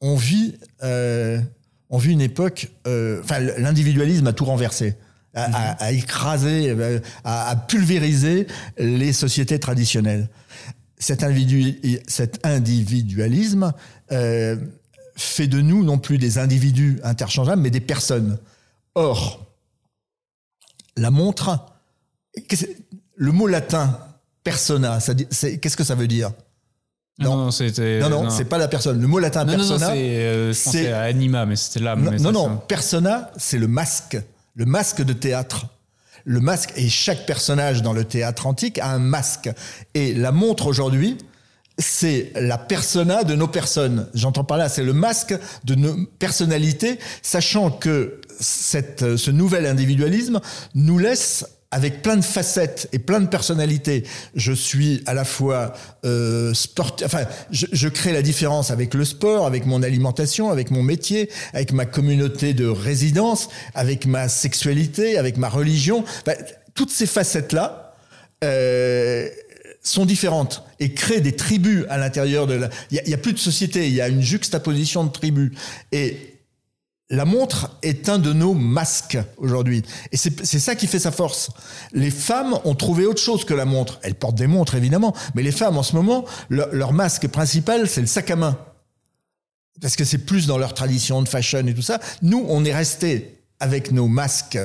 on vit, on vit une époque. Enfin, l'individualisme a tout renversé à, écraser, euh, à, pulvériser les sociétés traditionnelles. Cet, individualisme euh, fait de nous non plus des individus interchangeables, mais des personnes. Or, la montre, le mot latin persona, qu'est-ce que ça veut dire? Non, non, non, non, c'est pas la personne. Le mot latin persona, c'est euh, anima, mais c'était là. Non, non, persona, c'est le masque le masque de théâtre. Le masque, et chaque personnage dans le théâtre antique a un masque. Et la montre aujourd'hui, c'est la persona de nos personnes. J'entends par là, c'est le masque de nos personnalités, sachant que cette, ce nouvel individualisme nous laisse avec plein de facettes et plein de personnalités. Je suis à la fois euh, sport, enfin, je, je, crée la différence avec le sport, avec mon alimentation, avec mon métier, avec ma communauté de résidence, avec ma sexualité, avec ma religion. toutes ces facettes-là. Euh, sont différentes et créent des tribus à l'intérieur de la. Il n'y a, a, plus de société, il y a une juxtaposition de tribus. Et la montre est un de nos masques aujourd'hui. Et c'est ça qui fait sa force. Les femmes ont trouvé autre chose que la montre. Elles portent des montres, évidemment. Mais les femmes, en ce moment, leur, masque principal, c'est le sac à main. Parce que c'est plus dans leur tradition de fashion et tout ça. Nous, on est resté avec nos masques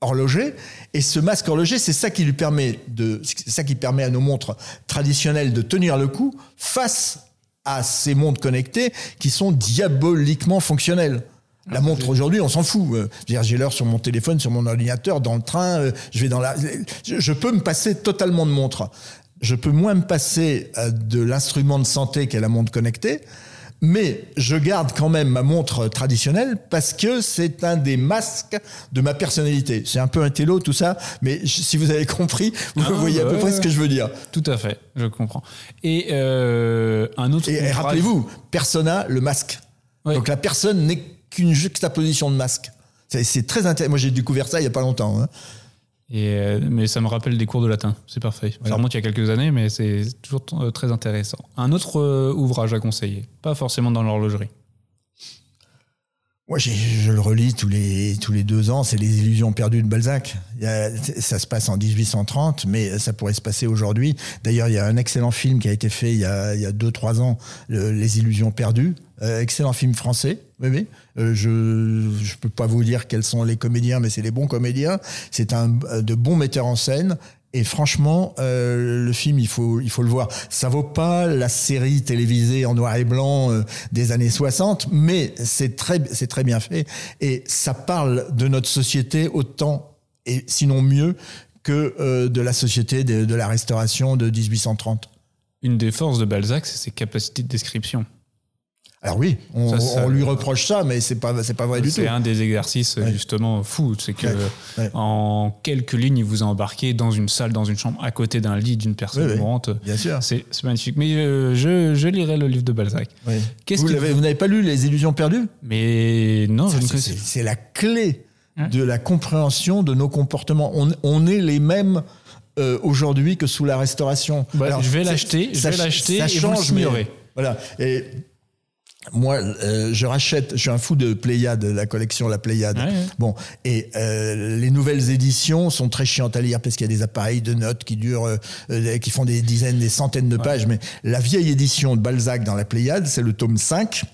horlogers. Et ce masque horloger, c'est ça qui lui permet de, c'est ça qui permet à nos montres traditionnelles de tenir le coup face à ces montres connectées qui sont diaboliquement fonctionnelles. La montre aujourd'hui, on s'en fout. Euh, J'ai l'heure sur mon téléphone, sur mon ordinateur, dans le train. euh, Je vais dans la. Je, peux me passer totalement de montre. Je peux moins me passer euh, de l'instrument de santé qu'est la montre connectée. Mais je garde quand même ma montre traditionnelle parce que c'est un des masques de ma personnalité. C'est un peu un télo tout ça, mais si vous avez compris, vous Ah, voyez à peu près ce que je veux dire. Tout à fait, je comprends. Et euh, un autre. Et, et rappelez-vous, persona, le masque. Ouais. Donc la personne n'est qu'une juxtaposition de masque. C'est très intéressant. Moi, j'ai découvert ça il y a pas longtemps. hein. Et, euh, mais ça me rappelle des cours de latin, c'est parfait. Ça remonte il y a quelques années, mais c'est toujours euh, très intéressant. Un autre euh, ouvrage à conseiller, pas forcément dans l'horlogerie. Moi, je le relis tous les, tous les deux ans. C'est Les Illusions perdues de Balzac. Il y a- ça se passe en 1830, mais ça pourrait se passer aujourd'hui. D'ailleurs, il y a un excellent film qui a été fait il y a, il y a deux, trois ans, le- Les Illusions perdues. Euh, excellent film français. Oui, oui. Euh, je ne peux pas vous dire quels sont les comédiens, mais c'est les bons comédiens. C'est un euh, de bons metteurs en scène. Et franchement, le film, il faut, il faut le voir. Ça vaut pas la série télévisée en noir et blanc des années 60, mais c'est très, c'est très bien fait. Et ça parle de notre société autant, et sinon mieux, que de la société de la restauration de 1830. Une des forces de Balzac, c'est ses capacités de description. Alors oui, on, Ça, ça- on lui reproche ça, mais c'est pas, c'est pas vrai du tout. C'est un des exercices Ouais. justement fous, c'est que Ouais, en quelques lignes, il vous a embarqué dans une salle, dans une chambre, à côté d'un lit d'une personne Oui, oui. mourante. Bien sûr. C'est magnifique. Mais euh, je, je lirai le livre de Balzac. Oui. Qu'est-ce Vous vous n'avez pas lu Les Illusions perdues? Mais non, je Ça, ne c'est- la clé Ouais. de la compréhension de nos comportements. On, on est les mêmes euh, aujourd'hui que sous la Restauration. Bah, je vais l'acheter, je ça- vais l'acheter ça et vous le change, mais- signerez. Voilà. Et moi, euh, je rachète. Je suis un fou de Pléiade, la collection La Pléiade. Ouais, ouais. Bon, et euh, les nouvelles éditions sont très chiantes à lire parce qu'il y a des appareils de notes qui durent, euh, qui font des dizaines, des centaines de pages. Mais la vieille édition de Balzac dans La Pléiade, c'est le tome 5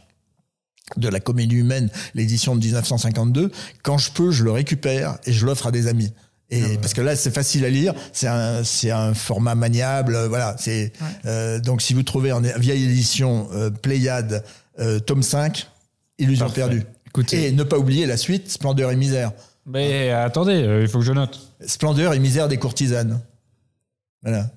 de la comédie humaine, l'édition de 1952. Quand je peux, je le récupère et je l'offre à des amis. Et parce que là, c'est facile à lire, c'est un, c'est un format maniable, euh, voilà. C'est euh, donc si vous trouvez en vieille édition euh, Pléiade, euh, tome 5, Illusion Parfait. perdue. Écoutez. Et ne pas oublier la suite, Splendeur et misère. Mais attendez, euh, il faut que je note. Splendeur et misère des courtisanes. Voilà.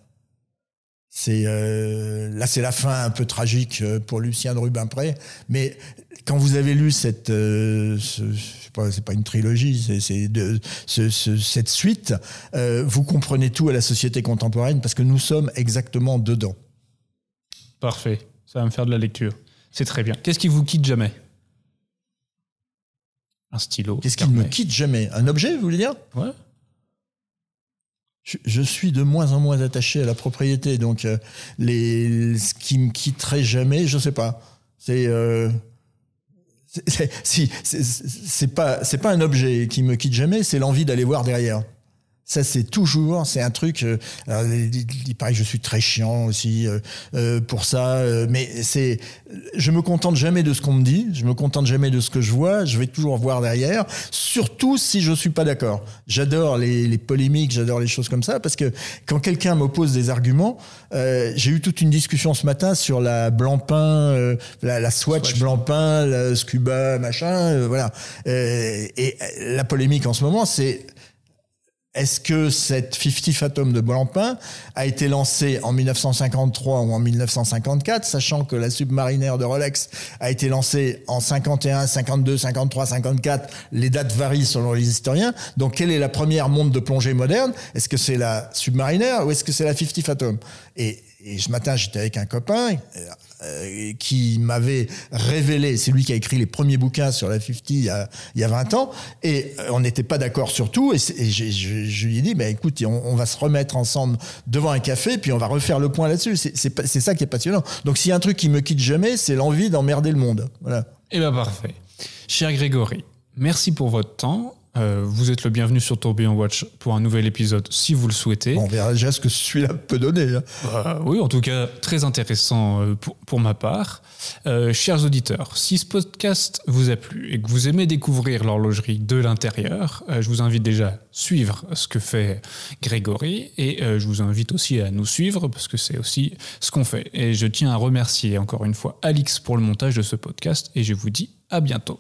C'est euh, là, c'est la fin un peu tragique euh, pour Lucien de Rubempré. Mais quand vous avez lu cette, euh, ce- je sais pas, c'est pas une trilogie, c'est, c'est de, ce- ce- cette suite, euh, vous comprenez tout à la société contemporaine parce que nous sommes exactement dedans. Parfait, ça va me faire de la lecture. C'est très bien. Qu'est-ce qui vous quitte jamais? Un stylo. Qu'est-ce qui ne me quitte jamais? Un objet, vous voulez dire? Ouais. je, je suis de moins en moins attaché à la propriété, donc euh, les, ce qui me quitterait jamais, je sais pas. C'est euh, si c'est- c'est pas c'est pas un objet qui me quitte jamais, c'est l'envie d'aller voir derrière. Ça, c'est toujours, c'est un truc. euh, alors, il, paraît que je suis très chiant aussi euh, euh, pour ça, euh, mais c'est. Je me contente jamais de ce qu'on me dit, je me contente jamais de ce que je vois. Je vais toujours voir derrière, surtout si je suis pas d'accord. J'adore les, les polémiques, j'adore les choses comme ça, parce que quand quelqu'un m'oppose des arguments, euh, j'ai eu toute une discussion ce matin sur la blanc-pain, euh, la, la Swatch, Swatch. blanc-pain, la Scuba, machin, voilà. Euh, et la polémique en ce moment, c'est est-ce que cette 50 Fathom de Blancpain a été lancée en 1953 ou en 1954, sachant que la submarinaire de Rolex a été lancée en 51, 52, 53, 54 Les dates varient selon les historiens. Donc, quelle est la première montre de plongée moderne? Est-ce que c'est la submarinaire ou est-ce que c'est la 50 Fathom et, et ce matin, j'étais avec un copain euh, qui m'avait révélé, c'est lui qui a écrit les premiers bouquins sur la 50 il y a, il y a 20 ans, et euh, on n'était pas d'accord sur tout, et, je, lui ai dit, bah, écoute, on, va se remettre ensemble devant un café, puis on va refaire le point là-dessus. C'est ça qui est passionnant. Donc s'il y a un truc qui me quitte jamais, c'est l'envie d'emmerder le monde. Voilà. Eh bien, parfait. Cher Grégory, merci pour votre temps. Euh, vous êtes le bienvenu sur Tourbillon Watch pour un nouvel épisode si vous le souhaitez. Bon, on verra déjà ce que celui-là peut donner. hein. Euh, oui, en tout cas, très intéressant euh, pour, pour ma part. Euh, chers auditeurs, si ce podcast vous a plu et que vous aimez découvrir l'horlogerie de l'intérieur, je vous invite déjà à suivre ce que fait Grégory et je vous invite aussi à nous suivre parce que c'est aussi ce qu'on fait. Et je tiens à remercier encore une fois Alix pour le montage de ce podcast et je vous dis à bientôt.